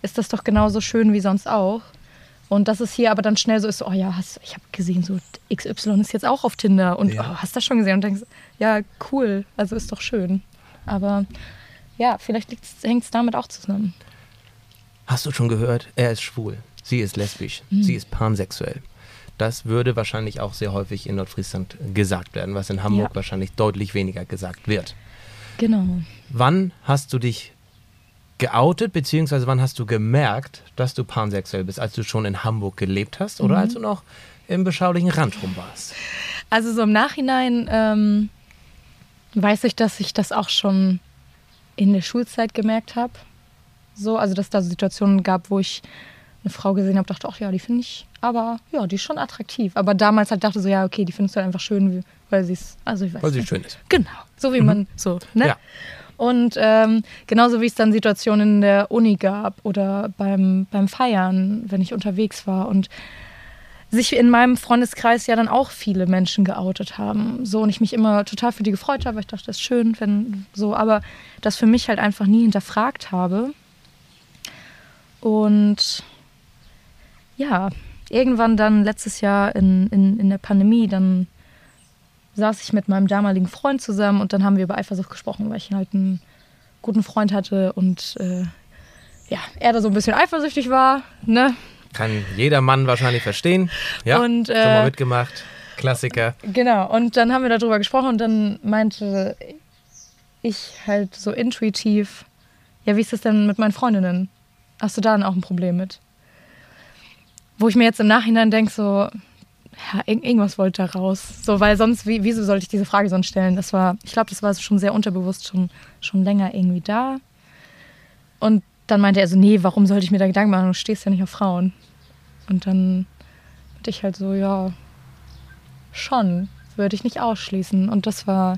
Speaker 3: ist das doch genauso schön wie sonst auch. Und dass es hier aber dann schnell so ist, oh ja, hast, ich habe gesehen, so XY ist jetzt auch auf Tinder und ja. oh, hast das schon gesehen und denkst, ja, cool, also ist doch schön. Aber ja, vielleicht hängt es damit auch zusammen.
Speaker 2: Hast du schon gehört, er ist schwul, sie ist lesbisch, mhm. sie ist pansexuell. Das würde wahrscheinlich auch sehr häufig in Nordfriesland gesagt werden, was in Hamburg ja. wahrscheinlich deutlich weniger gesagt wird.
Speaker 3: Genau.
Speaker 2: Wann hast du dich geoutet, beziehungsweise wann hast du gemerkt, dass du pansexuell bist? Als du schon in Hamburg gelebt hast oder mhm. als du noch im beschaulichen Randrum warst?
Speaker 3: Also so im Nachhinein ähm, weiß ich, dass ich das auch schon in der Schulzeit gemerkt habe. So, also dass da Situationen gab, wo ich eine Frau gesehen habe, dachte, ach ja, die finde ich, aber ja, die ist schon attraktiv. Aber damals halt dachte so, ja, okay, die findest du halt einfach schön, weil sie ist, also ich weiß
Speaker 2: Weil sie schön ist.
Speaker 3: Genau, so wie mhm. man so, ne?
Speaker 2: Ja.
Speaker 3: Und ähm, genauso wie es dann Situationen in der Uni gab oder beim, beim Feiern, wenn ich unterwegs war und sich in meinem Freundeskreis ja dann auch viele Menschen geoutet haben. So und ich mich immer total für die gefreut habe, weil ich dachte, das ist schön, wenn so, aber das für mich halt einfach nie hinterfragt habe. Und ja, irgendwann dann letztes Jahr in, in, in der Pandemie, dann saß ich mit meinem damaligen Freund zusammen und dann haben wir über Eifersucht gesprochen, weil ich halt einen guten Freund hatte und äh, ja, er da so ein bisschen eifersüchtig war. Ne?
Speaker 2: Kann jeder Mann wahrscheinlich verstehen. Ja, und, äh, schon mal mitgemacht. Klassiker.
Speaker 3: Genau, und dann haben wir darüber gesprochen und dann meinte ich halt so intuitiv, ja, wie ist das denn mit meinen Freundinnen? Hast du da dann auch ein Problem mit? Wo ich mir jetzt im Nachhinein denke, so, ja, irgendwas wollte da raus. So, weil sonst, wie, wieso sollte ich diese Frage sonst stellen? Das war, ich glaube, das war schon sehr unterbewusst, schon, schon länger irgendwie da. Und dann meinte er so, nee, warum sollte ich mir da Gedanken machen? Du stehst ja nicht auf Frauen. Und dann hatte ich halt so, ja, schon, würde ich nicht ausschließen. Und das war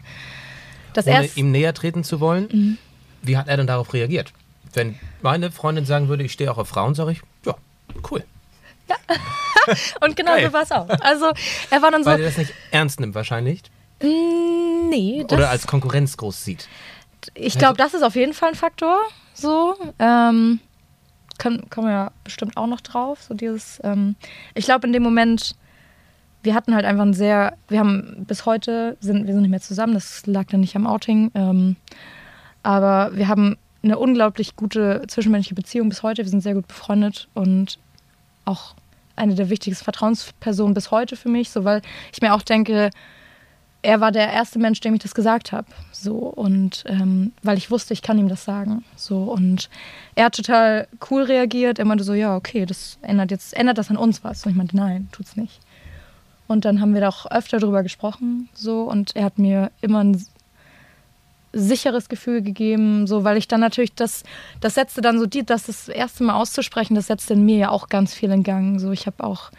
Speaker 3: das
Speaker 2: Ohne erst ihm näher treten zu wollen, mhm. wie hat er denn darauf reagiert? Wenn meine Freundin sagen würde, ich stehe auch auf Frauen, sage ich, ja, cool.
Speaker 3: Ja. Und genau Geil. so war es auch. Also er war dann so.
Speaker 2: Weil er das nicht ernst nimmt wahrscheinlich?
Speaker 3: Mm, nee.
Speaker 2: Oder als Konkurrenz groß sieht.
Speaker 3: Ich glaube, das ist auf jeden Fall ein Faktor. So. Ähm, können, kommen wir ja bestimmt auch noch drauf. So dieses, ähm, ich glaube, in dem Moment, wir hatten halt einfach ein sehr, wir haben bis heute, sind, wir sind nicht mehr zusammen, das lag dann nicht am Outing. Ähm, aber wir haben eine unglaublich gute zwischenmenschliche Beziehung bis heute. Wir sind sehr gut befreundet und auch eine der wichtigsten Vertrauenspersonen bis heute für mich, so weil ich mir auch denke, er war der erste Mensch, dem ich das gesagt habe. So und ähm, weil ich wusste, ich kann ihm das sagen. So und er hat total cool reagiert. Er meinte so, ja, okay, das ändert jetzt, ändert das an uns was? Und ich meinte, nein, tut's nicht. Und dann haben wir da auch öfter drüber gesprochen. So und er hat mir immer ein sicheres Gefühl gegeben, so weil ich dann natürlich das, das setzte dann so die, das das erste Mal auszusprechen, das setzte in mir ja auch ganz viel in Gang. So ich habe auch,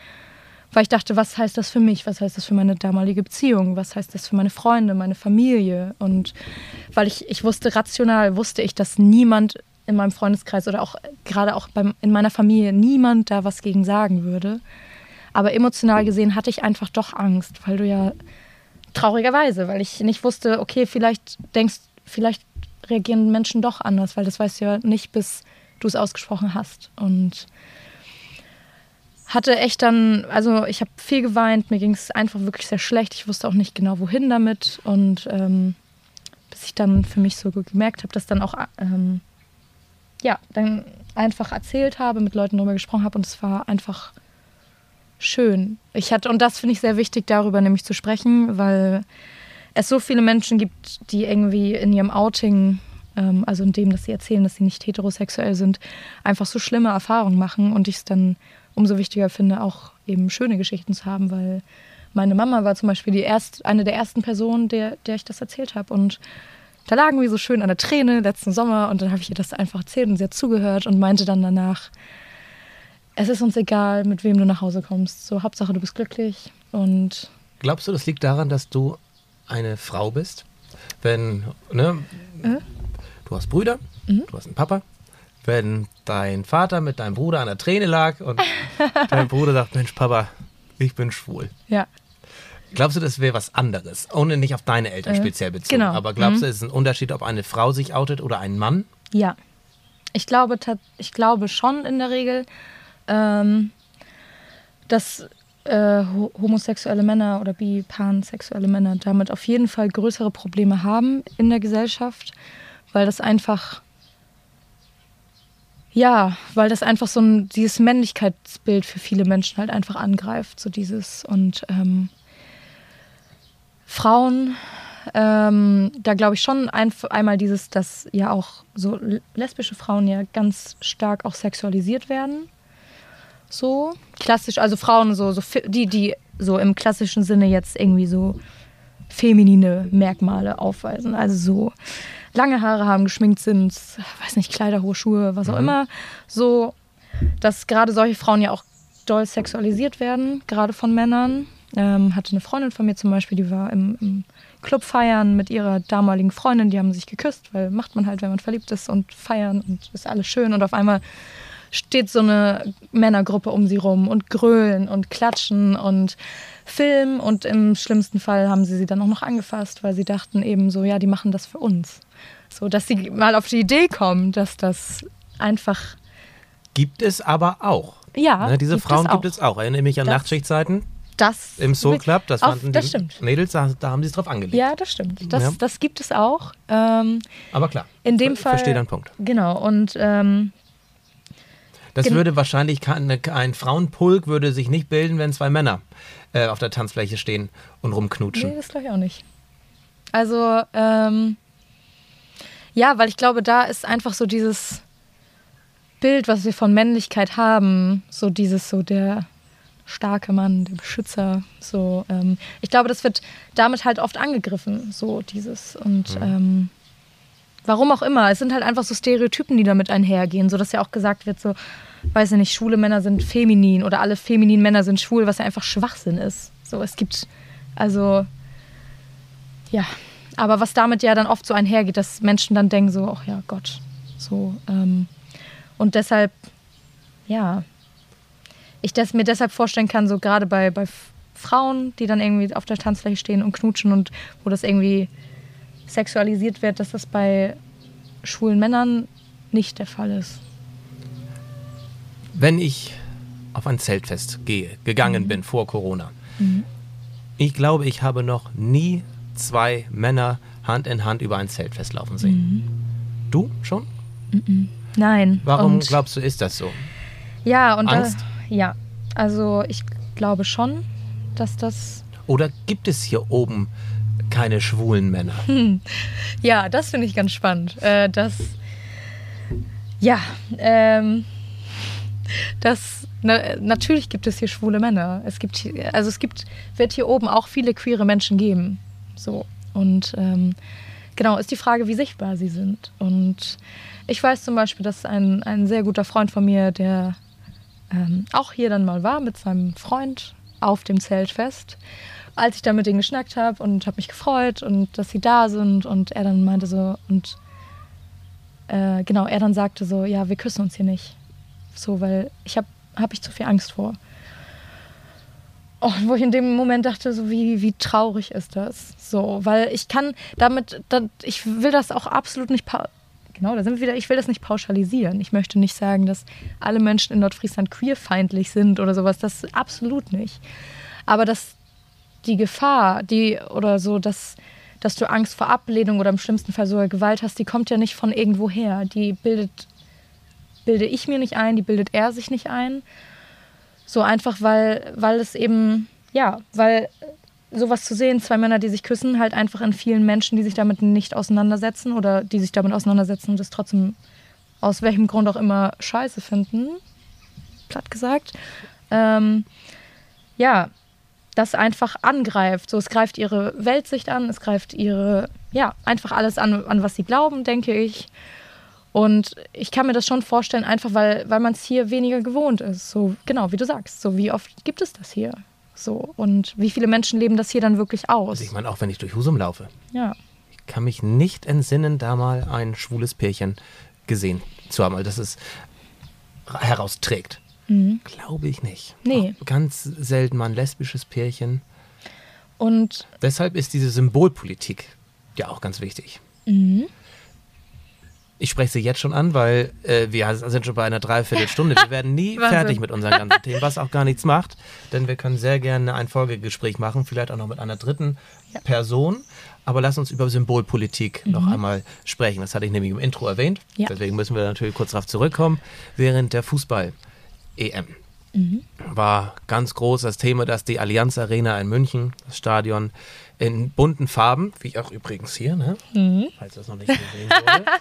Speaker 3: weil ich dachte, was heißt das für mich, was heißt das für meine damalige Beziehung, was heißt das für meine Freunde, meine Familie und weil ich, ich wusste rational, wusste ich, dass niemand in meinem Freundeskreis oder auch gerade auch beim, in meiner Familie niemand da was gegen sagen würde. Aber emotional gesehen hatte ich einfach doch Angst, weil du ja traurigerweise, weil ich nicht wusste, okay, vielleicht denkst, vielleicht reagieren Menschen doch anders, weil das weißt du ja nicht, bis du es ausgesprochen hast. Und hatte echt dann, also ich habe viel geweint, mir ging es einfach wirklich sehr schlecht. Ich wusste auch nicht genau, wohin damit. Und ähm, bis ich dann für mich so gemerkt habe, dass dann auch, ähm, ja, dann einfach erzählt habe, mit Leuten darüber gesprochen habe und es war einfach schön. Ich hatte, und das finde ich sehr wichtig, darüber nämlich zu sprechen, weil es so viele Menschen gibt, die irgendwie in ihrem Outing, ähm, also in dem, dass sie erzählen, dass sie nicht heterosexuell sind, einfach so schlimme Erfahrungen machen und ich es dann umso wichtiger finde, auch eben schöne Geschichten zu haben, weil meine Mama war zum Beispiel die erst, eine der ersten Personen, der, der ich das erzählt habe und da lagen wir so schön an der Träne letzten Sommer und dann habe ich ihr das einfach erzählt und sie hat zugehört und meinte dann danach, es ist uns egal, mit wem du nach Hause kommst. So, Hauptsache, du bist glücklich. Und
Speaker 2: Glaubst du, das liegt daran, dass du eine Frau bist? Wenn, ne,
Speaker 3: äh?
Speaker 2: du hast Brüder,
Speaker 3: Mhm.
Speaker 2: du hast einen Papa. Wenn dein Vater mit deinem Bruder an der Träne lag und dein Bruder sagt, Mensch, Papa, ich bin schwul.
Speaker 3: ja,
Speaker 2: Glaubst du, das wäre was anderes? Ohne nicht auf deine Eltern
Speaker 3: Äh,
Speaker 2: speziell bezogen.
Speaker 3: genau.
Speaker 2: Aber glaubst du,
Speaker 3: Mhm.
Speaker 2: es ist ein Unterschied, ob eine Frau sich outet oder ein Mann?
Speaker 3: ja. Ich glaube, ich glaube schon in der Regel, ähm, dass äh, ho- homosexuelle Männer oder bi pansexuelle Männer damit auf jeden Fall größere Probleme haben in der Gesellschaft, weil das einfach ja, weil das einfach so ein dieses Männlichkeitsbild für viele Menschen halt einfach angreift, so dieses und ähm, Frauen ähm, da glaube ich schon ein, einmal dieses, dass ja auch so lesbische Frauen ja ganz stark auch sexualisiert werden. So klassisch, also Frauen so, so die, die so im klassischen Sinne jetzt irgendwie so feminine Merkmale aufweisen. Also so lange Haare haben, geschminkt sind, weiß nicht, Kleider, hohe Schuhe, was auch immer. So, dass gerade solche Frauen ja auch doll sexualisiert werden, gerade von Männern. Ähm, hatte eine Freundin von mir zum Beispiel, die war im, im Club feiern mit ihrer damaligen Freundin, die haben sich geküsst, weil macht man halt, wenn man verliebt ist und feiern und ist alles schön und auf einmal steht so eine Männergruppe um sie rum und grölen und klatschen und filmen und im schlimmsten Fall haben sie sie dann auch noch angefasst, weil sie dachten eben so, ja, die machen das für uns. So, dass sie mal auf die Idee kommen, dass das einfach,
Speaker 2: Gibt es aber auch.
Speaker 3: ja,
Speaker 2: ne, diese
Speaker 3: gibt
Speaker 2: Frauen
Speaker 3: es
Speaker 2: gibt es auch. Erinnere mich an
Speaker 3: Das-
Speaker 2: Nachtschichtzeiten
Speaker 3: Das
Speaker 2: im Soul Club. Das
Speaker 3: auf,
Speaker 2: fanden
Speaker 3: das
Speaker 2: die
Speaker 3: stimmt.
Speaker 2: Mädels, da, da haben sie es drauf angelegt.
Speaker 3: Ja, das stimmt. Das,
Speaker 2: Ja.
Speaker 3: das gibt es auch. Ähm,
Speaker 2: Aber klar.
Speaker 3: in dem
Speaker 2: ich
Speaker 3: Fall.
Speaker 2: Verstehe deinen Punkt.
Speaker 3: Genau. Und ähm,
Speaker 2: Das
Speaker 3: Gen-
Speaker 2: würde wahrscheinlich kein, ein Frauenpulk würde sich nicht bilden, wenn zwei Männer äh, auf der Tanzfläche stehen und rumknutschen.
Speaker 3: Nee, das glaube ich auch nicht. Also, ähm, ja, weil ich glaube, da ist einfach so dieses Bild, was wir von Männlichkeit haben, so dieses, so der starke Mann, der Beschützer, so, ähm, ich glaube, das wird damit halt oft angegriffen, so dieses und ähm, warum auch immer, es sind halt einfach so Stereotypen, die damit einhergehen, so dass ja auch gesagt wird, so, weiß ich nicht, schwule Männer sind feminin oder alle femininen Männer sind schwul, was ja einfach Schwachsinn ist. So, es gibt, also, ja, aber was damit ja dann oft so einhergeht, dass Menschen dann denken so, ach ja, Gott, so, ähm, und deshalb, ja, ich das mir deshalb vorstellen kann, so gerade bei, bei Frauen, die dann irgendwie auf der Tanzfläche stehen und knutschen und wo das irgendwie sexualisiert wird, dass das bei schwulen Männern nicht der Fall ist.
Speaker 2: Wenn ich auf ein Zeltfest gehe,
Speaker 3: Mhm.
Speaker 2: gegangen bin vor Corona, ich glaube, ich habe noch nie zwei Männer Hand in Hand über ein Zeltfest laufen sehen.
Speaker 3: Mhm.
Speaker 2: Du schon?
Speaker 3: Nein.
Speaker 2: Warum
Speaker 3: und,
Speaker 2: glaubst du, ist das so?
Speaker 3: ja, und
Speaker 2: Angst?
Speaker 3: Da, ja, also ich glaube schon, dass das
Speaker 2: Oder gibt es hier oben keine schwulen Männer?
Speaker 3: Ja, das finde ich ganz spannend. Äh, das, ja, ähm, das, na, natürlich gibt es hier schwule Männer. Es gibt, hier- also es gibt, wird hier oben auch viele queere Menschen geben. So und ähm, genau, ist die Frage, wie sichtbar sie sind. Und ich weiß zum Beispiel, dass ein, ein sehr guter Freund von mir, der ähm, auch hier dann mal war mit seinem Freund auf dem Zeltfest, als ich da mit denen geschnackt habe und habe mich gefreut und dass sie da sind und er dann meinte so und äh, genau, er dann sagte so, ja, wir küssen uns hier nicht. So, weil ich habe hab ich zu viel Angst vor. Oh, wo ich in dem Moment dachte, so wie, wie traurig ist das? So, weil ich kann damit, das, ich will das auch absolut nicht, genau, da sind wir wieder, ich will das nicht pauschalisieren. Ich möchte nicht sagen, dass alle Menschen in Nordfriesland queerfeindlich sind oder sowas, das absolut nicht. Aber dass die Gefahr, die oder so, dass, dass du Angst vor Ablehnung oder im schlimmsten Fall sogar Gewalt hast, die kommt ja nicht von irgendwo her. Die bildet, bilde ich mir nicht ein, die bildet er sich nicht ein so einfach, weil, weil es eben, ja, weil sowas zu sehen, zwei Männer, die sich küssen, halt einfach in vielen Menschen, die sich damit nicht auseinandersetzen oder die sich damit auseinandersetzen und das trotzdem aus welchem Grund auch immer scheiße finden, platt gesagt, ähm, ja, das einfach angreift. So, es greift ihre Weltsicht an, es greift ihre, ja, einfach alles an, an was sie glauben, denke ich. Und ich kann mir das schon vorstellen, einfach weil, weil man es hier weniger gewohnt ist. So, genau, wie du sagst. So, wie oft gibt es das hier? So, und wie viele Menschen leben das hier dann wirklich aus?
Speaker 2: Also ich meine, auch wenn ich durch Husum laufe.
Speaker 3: Ja.
Speaker 2: Ich kann mich nicht entsinnen, da mal ein schwules Pärchen gesehen zu haben, weil das es herausträgt. Mhm. Glaube ich nicht.
Speaker 3: Nee.
Speaker 2: Auch ganz selten mal ein lesbisches Pärchen.
Speaker 3: Und
Speaker 2: deshalb ist diese Symbolpolitik ja auch ganz wichtig.
Speaker 3: Mhm.
Speaker 2: Ich spreche sie jetzt schon an, weil äh, wir sind schon bei einer Dreiviertelstunde. Wir werden nie fertig mit unseren ganzen Themen, was auch gar nichts macht, denn wir können sehr gerne ein Folgegespräch machen, vielleicht auch noch mit einer dritten ja. Person. Aber lass uns über Symbolpolitik mhm. noch einmal sprechen. Das hatte ich nämlich im Intro erwähnt. Ja. Deswegen müssen wir natürlich kurz darauf zurückkommen. Während der Fußball-EM mhm. war ganz groß das Thema, dass die Allianz Arena in München, das Stadion, in bunten Farben, wie auch übrigens hier, ne?
Speaker 3: Mhm.
Speaker 2: falls das noch nicht gesehen wurde,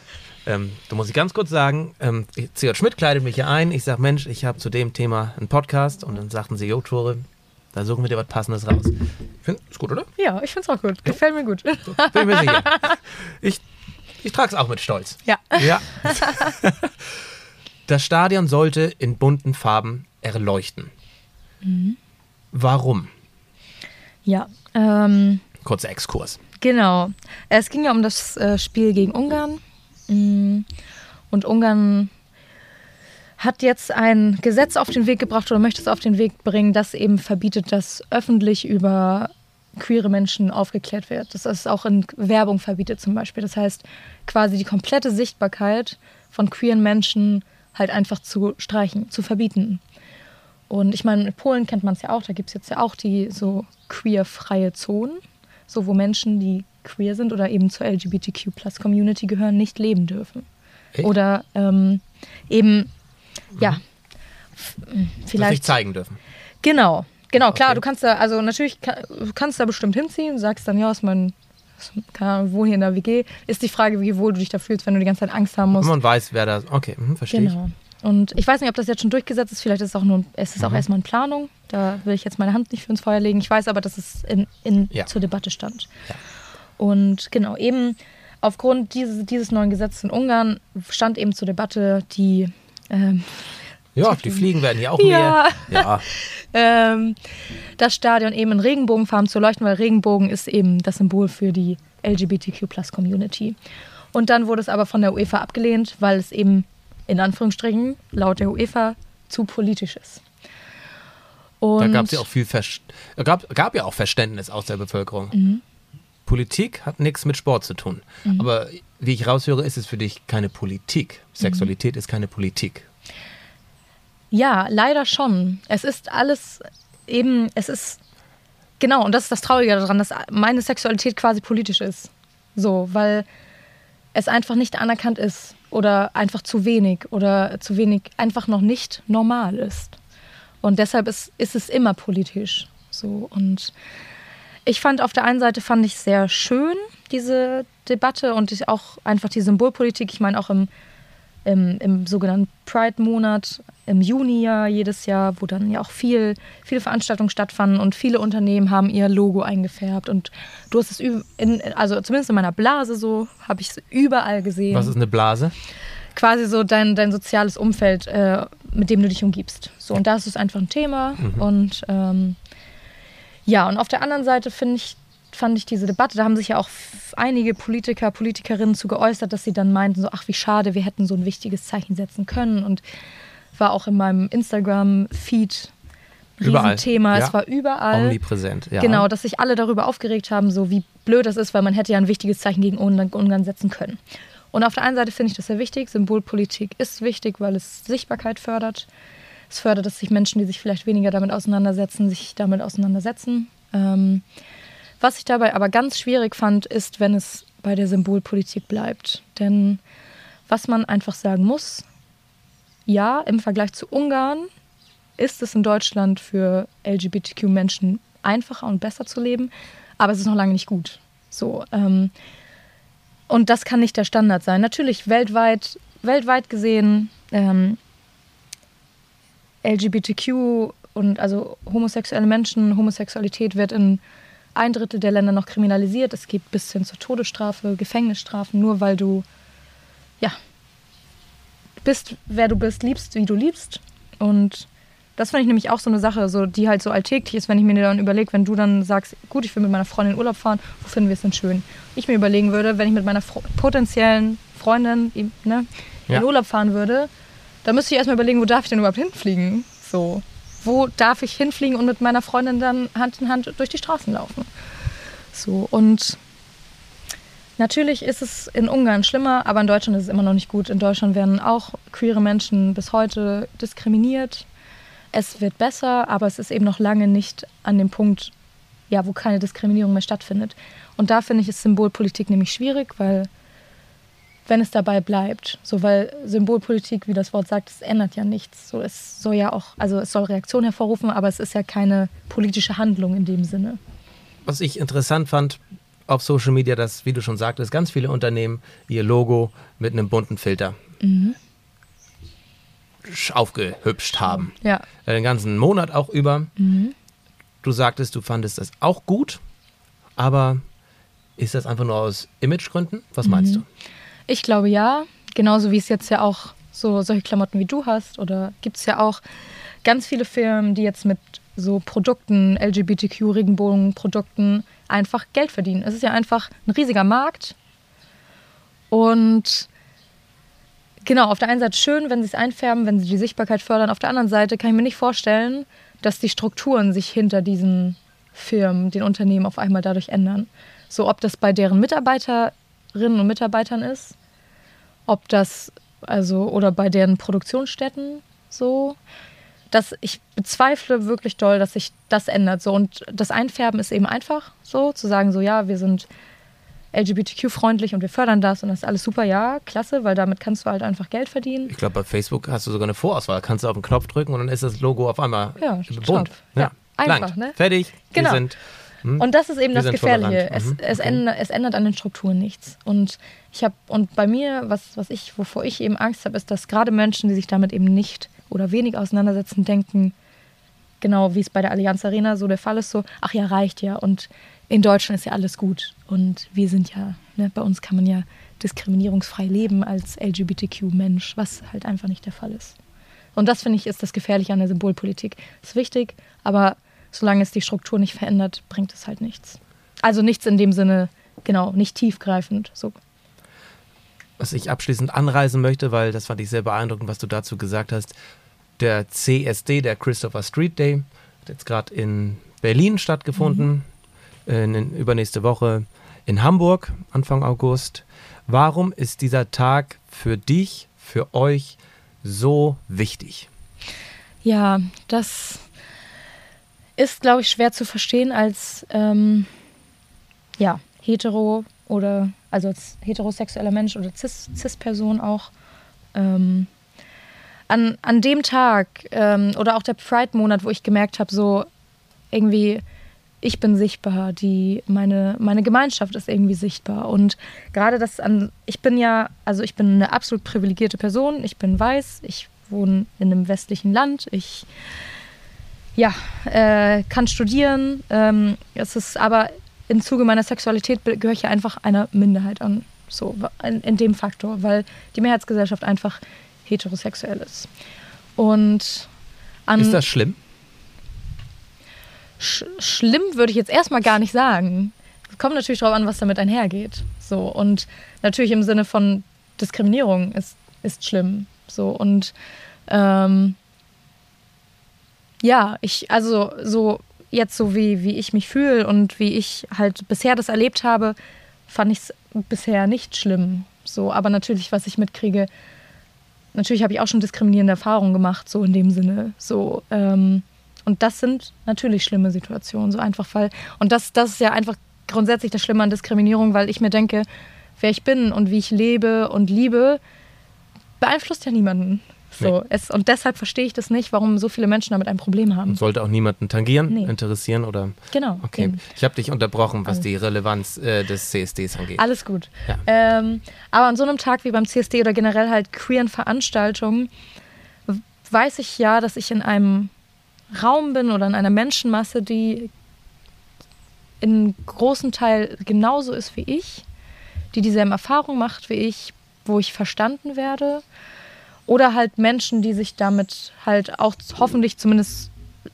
Speaker 2: Ähm, da muss ich ganz kurz sagen, ähm, C.J. Schmidt kleidet mich hier ein. Ich sage, Mensch, ich habe zu dem Thema einen Podcast. Und dann sagten sie, Jo, Tore, da suchen wir dir was Passendes raus. Ich finde, ist gut, oder?
Speaker 3: Ja, ich finde es auch gut. Gefällt mir gut.
Speaker 2: So, bin mir sicher. Ich, ich trage es auch mit Stolz.
Speaker 3: Ja.
Speaker 2: ja. Das Stadion sollte in bunten Farben erleuchten.
Speaker 3: Mhm.
Speaker 2: Warum?
Speaker 3: Ja. Ähm,
Speaker 2: Kurzer Exkurs.
Speaker 3: Genau. Es ging ja um das äh, Spiel gegen Ungarn. Mm. Und Ungarn hat jetzt ein Gesetz auf den Weg gebracht oder möchte es auf den Weg bringen, das eben verbietet, dass öffentlich über queere Menschen aufgeklärt wird. Das ist auch in Werbung verbietet zum Beispiel. Das heißt, quasi die komplette Sichtbarkeit von queeren Menschen halt einfach zu streichen, zu verbieten. Und ich meine, in Polen kennt man es ja auch, da gibt es jetzt ja auch die so queer-freie Zonen, so wo Menschen, die queer sind oder eben zur LGBTQ-Plus-Community gehören, nicht leben dürfen.
Speaker 2: Echt?
Speaker 3: Oder ähm, eben, ja,
Speaker 2: mhm. vielleicht. Nicht zeigen dürfen.
Speaker 3: Genau, genau, okay. klar, du kannst da, also natürlich kannst da bestimmt hinziehen, sagst dann, ja, ist mein, keine Ahnung, wohne hier in der WG. Ist die Frage, wie wohl du dich da fühlst, wenn du die ganze Zeit Angst haben musst.
Speaker 2: Man weiß, wer da, okay, hm, verstehe
Speaker 3: genau. ich. Und ich weiß nicht, ob das jetzt schon durchgesetzt ist. Vielleicht ist es auch nur, es ist auch mhm. erstmal in Planung. Da will ich jetzt meine Hand nicht für ins Feuer legen. Ich weiß aber, dass es in, in ja. zur Debatte stand.
Speaker 2: Ja.
Speaker 3: Und genau, eben aufgrund dieses, dieses neuen Gesetzes in Ungarn stand eben zur Debatte die. Ähm,
Speaker 2: ja, die Fliegen werden ja auch
Speaker 3: ja.
Speaker 2: mehr. Ja.
Speaker 3: ähm, das Stadion eben in Regenbogenfarben zu leuchten, weil Regenbogen ist eben das Symbol für die LGBTQ-Plus-Community. Und dann wurde es aber von der UEFA abgelehnt, weil es eben in Anführungsstrichen laut der UEFA zu politisch ist.
Speaker 2: Und da gab es ja auch viel Ver gab, gab ja auch Verständnis aus der Bevölkerung.
Speaker 3: Mhm.
Speaker 2: Politik hat nichts mit Sport zu tun. Mhm. Aber wie ich raushöre, ist es für dich keine Politik. Sexualität mhm. ist keine Politik.
Speaker 3: Ja, leider schon. Es ist alles eben, es ist, genau, und das ist das Traurige daran, dass meine Sexualität quasi politisch ist. So, weil es einfach nicht anerkannt ist oder einfach zu wenig oder zu wenig einfach noch nicht normal ist. Und deshalb ist, ist es immer politisch. So, und ich fand auf der einen Seite fand ich sehr schön diese Debatte und auch einfach die Symbolpolitik. Ich meine auch im im, im sogenannten Pride-Monat im Juni ja jedes Jahr, wo dann ja auch viel, viele Veranstaltungen stattfanden und viele Unternehmen haben ihr Logo eingefärbt. Und du hast es, in, also zumindest in meiner Blase so, habe ich es überall gesehen.
Speaker 2: Was ist eine Blase?
Speaker 3: Quasi so dein, dein soziales Umfeld, äh, mit dem du dich umgibst. So, und da ist es einfach ein Thema. Mhm. Und ähm, ja, und auf der anderen Seite finde ich, fand ich diese Debatte, da haben sich ja auch einige Politiker, Politikerinnen zu geäußert, dass sie dann meinten, so, ach, wie schade, wir hätten so ein wichtiges Zeichen setzen können. Und war auch in meinem Instagram-Feed Riesenthema. Ja. Es war überall.
Speaker 2: Omnipräsent, ja.
Speaker 3: Genau, dass sich alle darüber aufgeregt haben, so wie blöd das ist, weil man hätte ja ein wichtiges Zeichen gegen Ungarn setzen können. Und auf der einen Seite finde ich das sehr wichtig. Symbolpolitik ist wichtig, weil es Sichtbarkeit fördert. Es fördert, dass sich Menschen, die sich vielleicht weniger damit auseinandersetzen, sich damit auseinandersetzen. Ähm, was ich dabei aber ganz schwierig fand, ist, wenn es bei der Symbolpolitik bleibt. Denn was man einfach sagen muss, ja, im Vergleich zu Ungarn ist es in Deutschland für LGBTQ-Menschen einfacher und besser zu leben, aber es ist noch lange nicht gut. So, ähm, und das kann nicht der Standard sein. Natürlich weltweit, weltweit gesehen, ähm, LGBTQ und also homosexuelle Menschen, Homosexualität wird in ein Drittel der Länder noch kriminalisiert. Es geht bis hin zur Todesstrafe, Gefängnisstrafen, nur weil du ja bist, wer du bist, liebst, wie du liebst. Und das fand ich nämlich auch so eine Sache, so, die halt so alltäglich ist, wenn ich mir dann überlege, wenn du dann sagst, gut, ich will mit meiner Freundin in Urlaub fahren, wo finden wir es denn schön? Ich mir überlegen würde, wenn ich mit meiner Fro potenziellen Freundin ne, ja. in Urlaub fahren würde, dann müsste ich erstmal überlegen, wo darf ich denn überhaupt hinfliegen? So, wo darf ich hinfliegen und mit meiner Freundin dann Hand in Hand durch die Straßen laufen? So, und Natürlich ist es in Ungarn schlimmer, aber in Deutschland ist es immer noch nicht gut. In Deutschland werden auch queere Menschen bis heute diskriminiert. Es wird besser, aber es ist eben noch lange nicht an dem Punkt, ja, wo keine Diskriminierung mehr stattfindet. Und da finde ich es Symbolpolitik nämlich schwierig, weil wenn es dabei bleibt, so weil Symbolpolitik, wie das Wort sagt, es ändert ja nichts. So es soll ja auch, also es soll Reaktion hervorrufen, aber es ist ja keine politische Handlung in dem Sinne.
Speaker 2: Was ich interessant fand auf Social Media, dass, wie du schon sagtest, ganz viele Unternehmen ihr Logo mit einem bunten Filter mhm. aufgehübscht haben.
Speaker 3: Ja.
Speaker 2: Den ganzen Monat auch über. Mhm. Du sagtest, du fandest das auch gut, aber ist das einfach nur aus Imagegründen? Was meinst mhm. du?
Speaker 3: Ich glaube ja. Genauso wie es jetzt ja auch so solche Klamotten wie du hast oder gibt es ja auch ganz viele Firmen, die jetzt mit so Produkten, LGBTQ-Regenbogen-Produkten einfach Geld verdienen. Es ist ja einfach ein riesiger Markt. Und genau, auf der einen Seite schön, wenn sie es einfärben, wenn sie die Sichtbarkeit fördern. Auf der anderen Seite kann ich mir nicht vorstellen, dass die Strukturen sich hinter diesen Firmen, den Unternehmen auf einmal dadurch ändern. So, ob das bei deren Mitarbeiterinnen und Mitarbeitern ist, ob das also oder bei deren Produktionsstätten so dass ich bezweifle wirklich doll, dass sich das ändert. So. Und das Einfärben ist eben einfach so, zu sagen, so ja, wir sind LGBTQ-freundlich und wir fördern das und das ist alles super, ja, klasse, weil damit kannst du halt einfach Geld verdienen.
Speaker 2: Ich glaube, bei Facebook hast du sogar eine Vorauswahl. Kannst du auf den Knopf drücken und dann ist das Logo auf einmal
Speaker 3: ja,
Speaker 2: bunt.
Speaker 3: Ja, ja, einfach, ne?
Speaker 2: Fertig.
Speaker 3: Genau.
Speaker 2: Sind,
Speaker 3: hm, und das ist eben das Gefährliche. Es, mhm, es, okay. ändert, es, ändert, an den Strukturen nichts. Und ich habe, und bei mir, was, was ich, wovor ich eben Angst habe, ist, dass gerade Menschen, die sich damit eben nicht oder wenig auseinandersetzen, denken, genau wie es bei der Allianz Arena so der Fall ist, so, ach ja, reicht ja und in Deutschland ist ja alles gut und wir sind ja, ne, bei uns kann man ja diskriminierungsfrei leben als LGBTQ-Mensch, was halt einfach nicht der Fall ist. Und das finde ich ist das Gefährliche an der Symbolpolitik. Ist wichtig, aber solange es die Struktur nicht verändert, bringt es halt nichts. Also nichts in dem Sinne, genau, nicht tiefgreifend. So
Speaker 2: was ich abschließend anreisen möchte, weil das fand ich sehr beeindruckend, was du dazu gesagt hast der CSD, der Christopher Street Day, hat jetzt gerade in Berlin stattgefunden, mhm. in, übernächste Woche in Hamburg, Anfang August. Warum ist dieser Tag für dich, für euch so wichtig?
Speaker 3: Ja, das ist, glaube ich, schwer zu verstehen als ähm, ja, hetero oder also als heterosexueller Mensch oder Cis-Person Cis auch. Ähm, an, an dem Tag ähm, oder auch der Pride-Monat, wo ich gemerkt habe, so irgendwie ich bin sichtbar, die, meine, meine Gemeinschaft ist irgendwie sichtbar. Und gerade das an, ich bin ja, also ich bin eine absolut privilegierte Person, ich bin weiß, ich wohne in einem westlichen Land, ich ja, äh, kann studieren. Ähm, es ist aber im Zuge meiner Sexualität gehöre ich ja einfach einer Minderheit an. So, in, in dem Faktor, weil die Mehrheitsgesellschaft einfach heterosexuell ist. Und
Speaker 2: an, Ist das schlimm?
Speaker 3: Sch schlimm würde ich jetzt erstmal gar nicht sagen. Es kommt natürlich darauf an, was damit einhergeht. So, und natürlich im Sinne von Diskriminierung ist, ist schlimm. So, und ähm, ja, ich, also so jetzt so wie, wie ich mich fühle und wie ich halt bisher das erlebt habe, fand ich es bisher nicht schlimm. So, aber natürlich, was ich mitkriege, natürlich habe ich auch schon diskriminierende Erfahrungen gemacht, so in dem Sinne. So, ähm, und das sind natürlich schlimme Situationen, so einfach weil. Und das, das ist ja einfach grundsätzlich das Schlimme an Diskriminierung, weil ich mir denke, wer ich bin und wie ich lebe und liebe, beeinflusst ja niemanden. So, nee. es, und deshalb verstehe ich das nicht, warum so viele Menschen damit ein Problem haben.
Speaker 2: sollte auch niemanden tangieren, nee. interessieren oder.
Speaker 3: Genau.
Speaker 2: Okay. Eben. Ich habe dich unterbrochen, was Alles. die Relevanz äh, des CSDs angeht.
Speaker 3: Alles gut. Ja. Ähm, aber an so einem Tag wie beim CSD oder generell halt queeren Veranstaltungen weiß ich ja, dass ich in einem Raum bin oder in einer Menschenmasse, die in großen Teil genauso ist wie ich, die dieselben Erfahrungen macht wie ich, wo ich verstanden werde oder halt Menschen, die sich damit halt auch hoffentlich zumindest,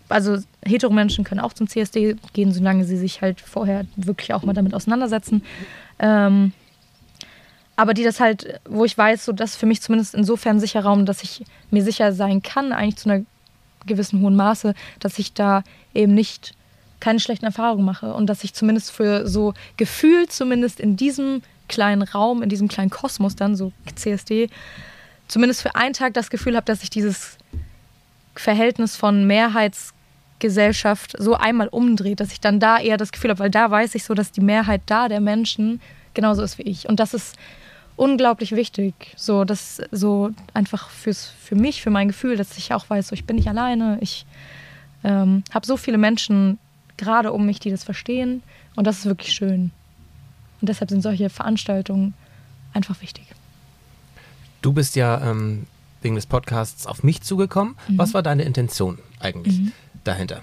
Speaker 3: also Heteromenschen können auch zum CSD gehen, solange sie sich halt vorher wirklich auch mal damit auseinandersetzen. Ähm, aber die das halt, wo ich weiß, so das ist für mich zumindest insofern sicher Raum, dass ich mir sicher sein kann, eigentlich zu einer gewissen hohen Maße, dass ich da eben nicht keine schlechten Erfahrungen mache und dass ich zumindest für so gefühlt zumindest in diesem kleinen Raum, in diesem kleinen Kosmos dann, so CSD, zumindest für einen Tag das Gefühl habe, dass ich dieses Verhältnis von Mehrheitsgesellschaft so einmal umdreht, dass ich dann da eher das Gefühl habe, weil da weiß ich so, dass die Mehrheit da der Menschen genauso ist wie ich. Und das ist unglaublich wichtig. So, das so einfach fürs, für mich, für mein Gefühl, dass ich auch weiß, so, ich bin nicht alleine. Ich ähm, habe so viele Menschen gerade um mich, die das verstehen. Und das ist wirklich schön. Und deshalb sind solche Veranstaltungen einfach wichtig.
Speaker 2: Du bist ja ähm, wegen des Podcasts auf mich zugekommen. Mhm. Was war deine Intention eigentlich mhm. dahinter?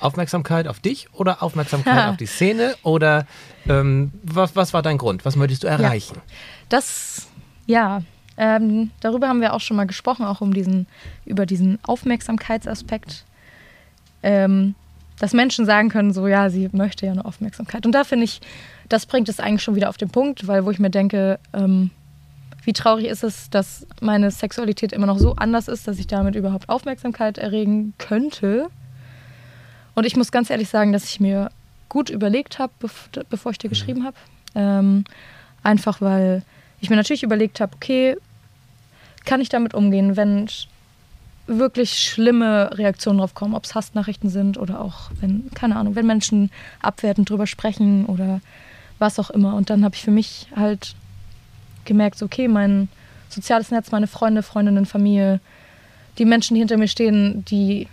Speaker 2: Aufmerksamkeit auf dich oder Aufmerksamkeit auf die Szene? Oder ähm, was, was war dein Grund? Was möchtest du erreichen?
Speaker 3: Ja, das, ja, ähm, darüber haben wir auch schon mal gesprochen, auch um diesen, über diesen Aufmerksamkeitsaspekt. Ähm, dass Menschen sagen können, so ja, sie möchte ja eine Aufmerksamkeit. Und da finde ich, das bringt es eigentlich schon wieder auf den Punkt, weil wo ich mir denke, ähm, wie traurig ist es, dass meine Sexualität immer noch so anders ist, dass ich damit überhaupt Aufmerksamkeit erregen könnte. Und ich muss ganz ehrlich sagen, dass ich mir gut überlegt habe, bevor ich dir mhm. geschrieben habe. Ähm, einfach weil ich mir natürlich überlegt habe, okay, kann ich damit umgehen, wenn wirklich schlimme Reaktionen drauf kommen, ob es Hassnachrichten sind oder auch, wenn, keine Ahnung, wenn Menschen abwertend drüber sprechen oder was auch immer. Und dann habe ich für mich halt gemerkt, okay, mein soziales Netz, meine Freunde, Freundinnen, Familie, die Menschen, die hinter mir stehen, die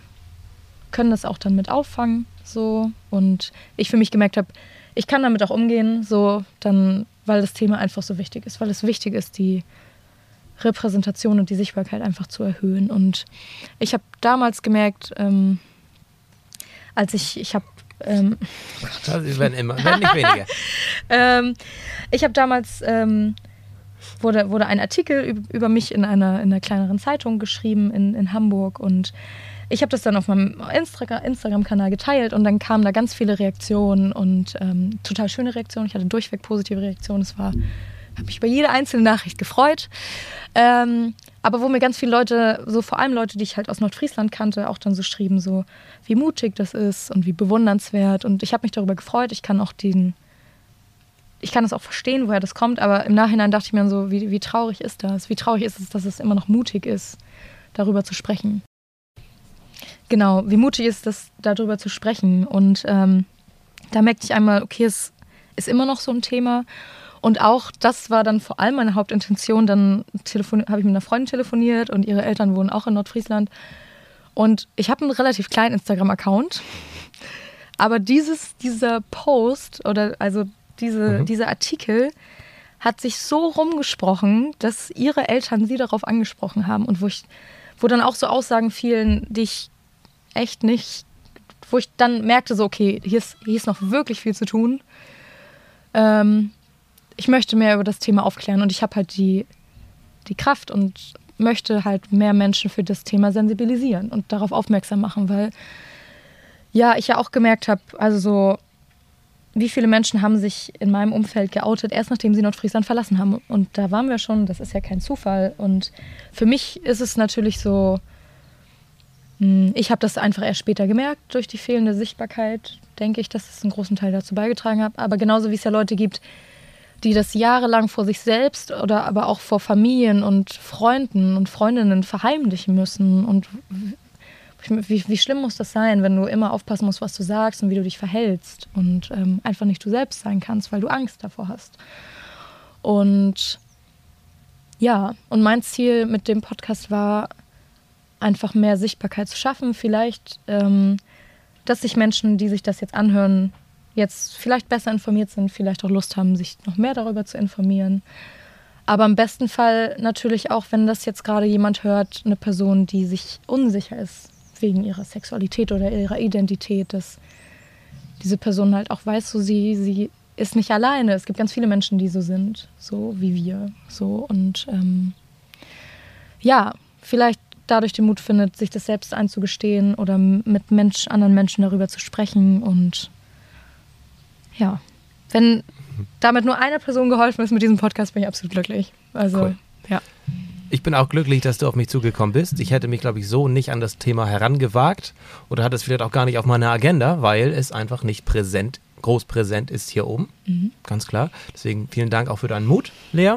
Speaker 3: können das auch dann mit auffangen. So. Und ich für mich gemerkt habe, ich kann damit auch umgehen, so dann, weil das Thema einfach so wichtig ist, weil es wichtig ist, die Repräsentation und die Sichtbarkeit einfach zu erhöhen. Und ich habe damals gemerkt, ähm, als ich, ich habe ähm,
Speaker 2: Sie werden immer, werden nicht weniger.
Speaker 3: ähm, ich habe damals ähm, wurde, wurde ein Artikel über mich in einer, in einer kleineren Zeitung geschrieben in, in Hamburg und ich habe das dann auf meinem Instagram-Kanal geteilt und dann kamen da ganz viele Reaktionen und ähm, total schöne Reaktionen. Ich hatte durchweg positive Reaktionen. Es war, habe mich über jede einzelne Nachricht gefreut. Ähm, aber wo mir ganz viele Leute, so vor allem Leute, die ich halt aus Nordfriesland kannte, auch dann so schrieben, so wie mutig das ist und wie bewundernswert. Und ich habe mich darüber gefreut. Ich kann auch den, ich kann das auch verstehen, woher das kommt, aber im Nachhinein dachte ich mir so, wie, wie traurig ist das? Wie traurig ist es, dass es immer noch mutig ist, darüber zu sprechen. Genau, wie mutig ist es, darüber zu sprechen. Und ähm, da merkte ich einmal, okay, es ist immer noch so ein Thema. Und auch das war dann vor allem meine Hauptintention. Dann habe ich mit einer Freundin telefoniert und ihre Eltern wohnen auch in Nordfriesland. Und ich habe einen relativ kleinen Instagram-Account. Aber dieses, dieser Post oder also diese, mhm. dieser Artikel hat sich so rumgesprochen, dass ihre Eltern sie darauf angesprochen haben und wo ich, wo dann auch so Aussagen fielen, die ich echt nicht, wo ich dann merkte, so, okay, hier ist, hier ist noch wirklich viel zu tun. Ähm, ich möchte mehr über das Thema aufklären und ich habe halt die, die Kraft und möchte halt mehr Menschen für das Thema sensibilisieren und darauf aufmerksam machen, weil ja, ich ja auch gemerkt habe, also so, wie viele Menschen haben sich in meinem Umfeld geoutet, erst nachdem sie Nordfriesland verlassen haben. Und da waren wir schon, das ist ja kein Zufall. Und für mich ist es natürlich so, hm, ich habe das einfach erst später gemerkt, durch die fehlende Sichtbarkeit, denke ich, dass es einen großen Teil dazu beigetragen hat. Aber genauso wie es ja Leute gibt, die das jahrelang vor sich selbst oder aber auch vor Familien und Freunden und Freundinnen verheimlichen müssen. Und wie, wie schlimm muss das sein, wenn du immer aufpassen musst, was du sagst und wie du dich verhältst und ähm, einfach nicht du selbst sein kannst, weil du Angst davor hast. Und ja, und mein Ziel mit dem Podcast war, einfach mehr Sichtbarkeit zu schaffen. Vielleicht, ähm, dass sich Menschen, die sich das jetzt anhören, jetzt vielleicht besser informiert sind, vielleicht auch Lust haben, sich noch mehr darüber zu informieren. Aber im besten Fall natürlich auch, wenn das jetzt gerade jemand hört, eine Person, die sich unsicher ist wegen ihrer Sexualität oder ihrer Identität, dass diese Person halt auch weiß, so sie, sie ist nicht alleine. Es gibt ganz viele Menschen, die so sind, so wie wir. So und ähm, ja, vielleicht dadurch den Mut findet, sich das selbst einzugestehen oder mit Mensch, anderen Menschen darüber zu sprechen und ja, wenn damit nur einer Person geholfen ist mit diesem Podcast, bin ich absolut glücklich. Also, cool. ja.
Speaker 2: Ich bin auch glücklich, dass du auf mich zugekommen bist. Ich hätte mich, glaube ich, so nicht an das Thema herangewagt oder hatte es vielleicht auch gar nicht auf meiner Agenda, weil es einfach nicht präsent, groß präsent ist hier oben. Mhm. Ganz klar. Deswegen vielen Dank auch für deinen Mut, Lea.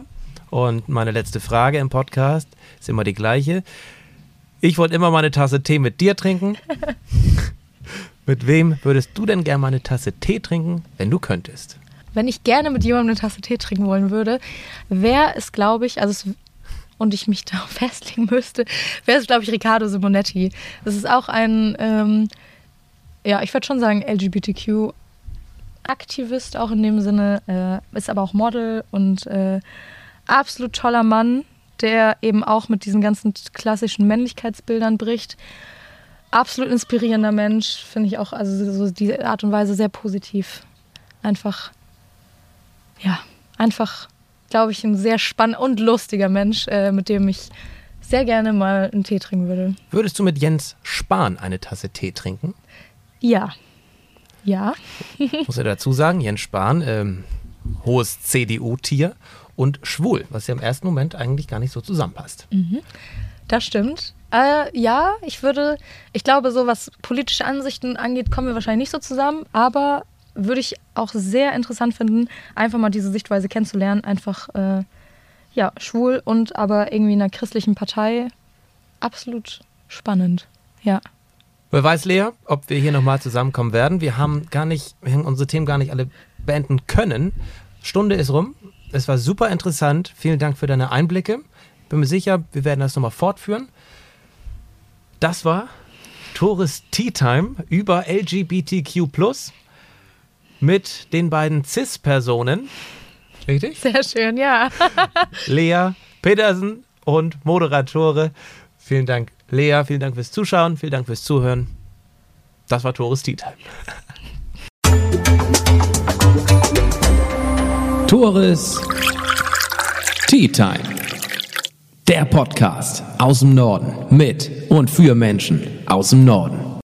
Speaker 2: Und meine letzte Frage im Podcast ist immer die gleiche. Ich wollte immer mal eine Tasse Tee mit dir trinken. Mit wem würdest du denn gerne mal eine Tasse Tee trinken, wenn du könntest?
Speaker 3: Wenn ich gerne mit jemandem eine Tasse Tee trinken wollen würde, wäre es, glaube ich, also es, und ich mich darauf festlegen müsste, wäre es, glaube ich, Riccardo Simonetti. Das ist auch ein, ähm, ja, ich würde schon sagen, LGBTQ. Aktivist auch in dem Sinne, äh, ist aber auch Model und äh, absolut toller Mann, der eben auch mit diesen ganzen klassischen Männlichkeitsbildern bricht absolut inspirierender Mensch, finde ich auch, also so die Art und Weise sehr positiv. Einfach, ja, einfach, glaube ich, ein sehr spannender und lustiger Mensch, äh, mit dem ich sehr gerne mal einen Tee trinken würde.
Speaker 2: Würdest du mit Jens Spahn eine Tasse Tee trinken?
Speaker 3: Ja. Ja.
Speaker 2: Muss er dazu sagen, Jens Spahn, ähm, hohes CDU-Tier und schwul, was ja im ersten Moment eigentlich gar nicht so zusammenpasst.
Speaker 3: Mhm. Das stimmt. Äh, ja, ich würde, ich glaube, so was politische Ansichten angeht, kommen wir wahrscheinlich nicht so zusammen, aber würde ich auch sehr interessant finden, einfach mal diese Sichtweise kennenzulernen. Einfach, äh, ja, schwul und aber irgendwie in einer christlichen Partei. Absolut spannend, ja.
Speaker 2: Wer weiß, Lea, ob wir hier nochmal zusammenkommen werden. Wir haben gar nicht, wir haben unsere Themen gar nicht alle beenden können. Stunde ist rum. Es war super interessant. Vielen Dank für deine Einblicke. Bin mir sicher, wir werden das nochmal fortführen. Das war Tourist Tea Time über LGBTQ mit den beiden CIS-Personen.
Speaker 3: Richtig? Sehr schön, ja.
Speaker 2: Lea Petersen und Moderatore. Vielen Dank, Lea. Vielen Dank fürs Zuschauen. Vielen Dank fürs Zuhören. Das war Tourist Tea Time.
Speaker 1: Tores Tea Time. Der Podcast aus dem Norden mit und für Menschen aus dem Norden.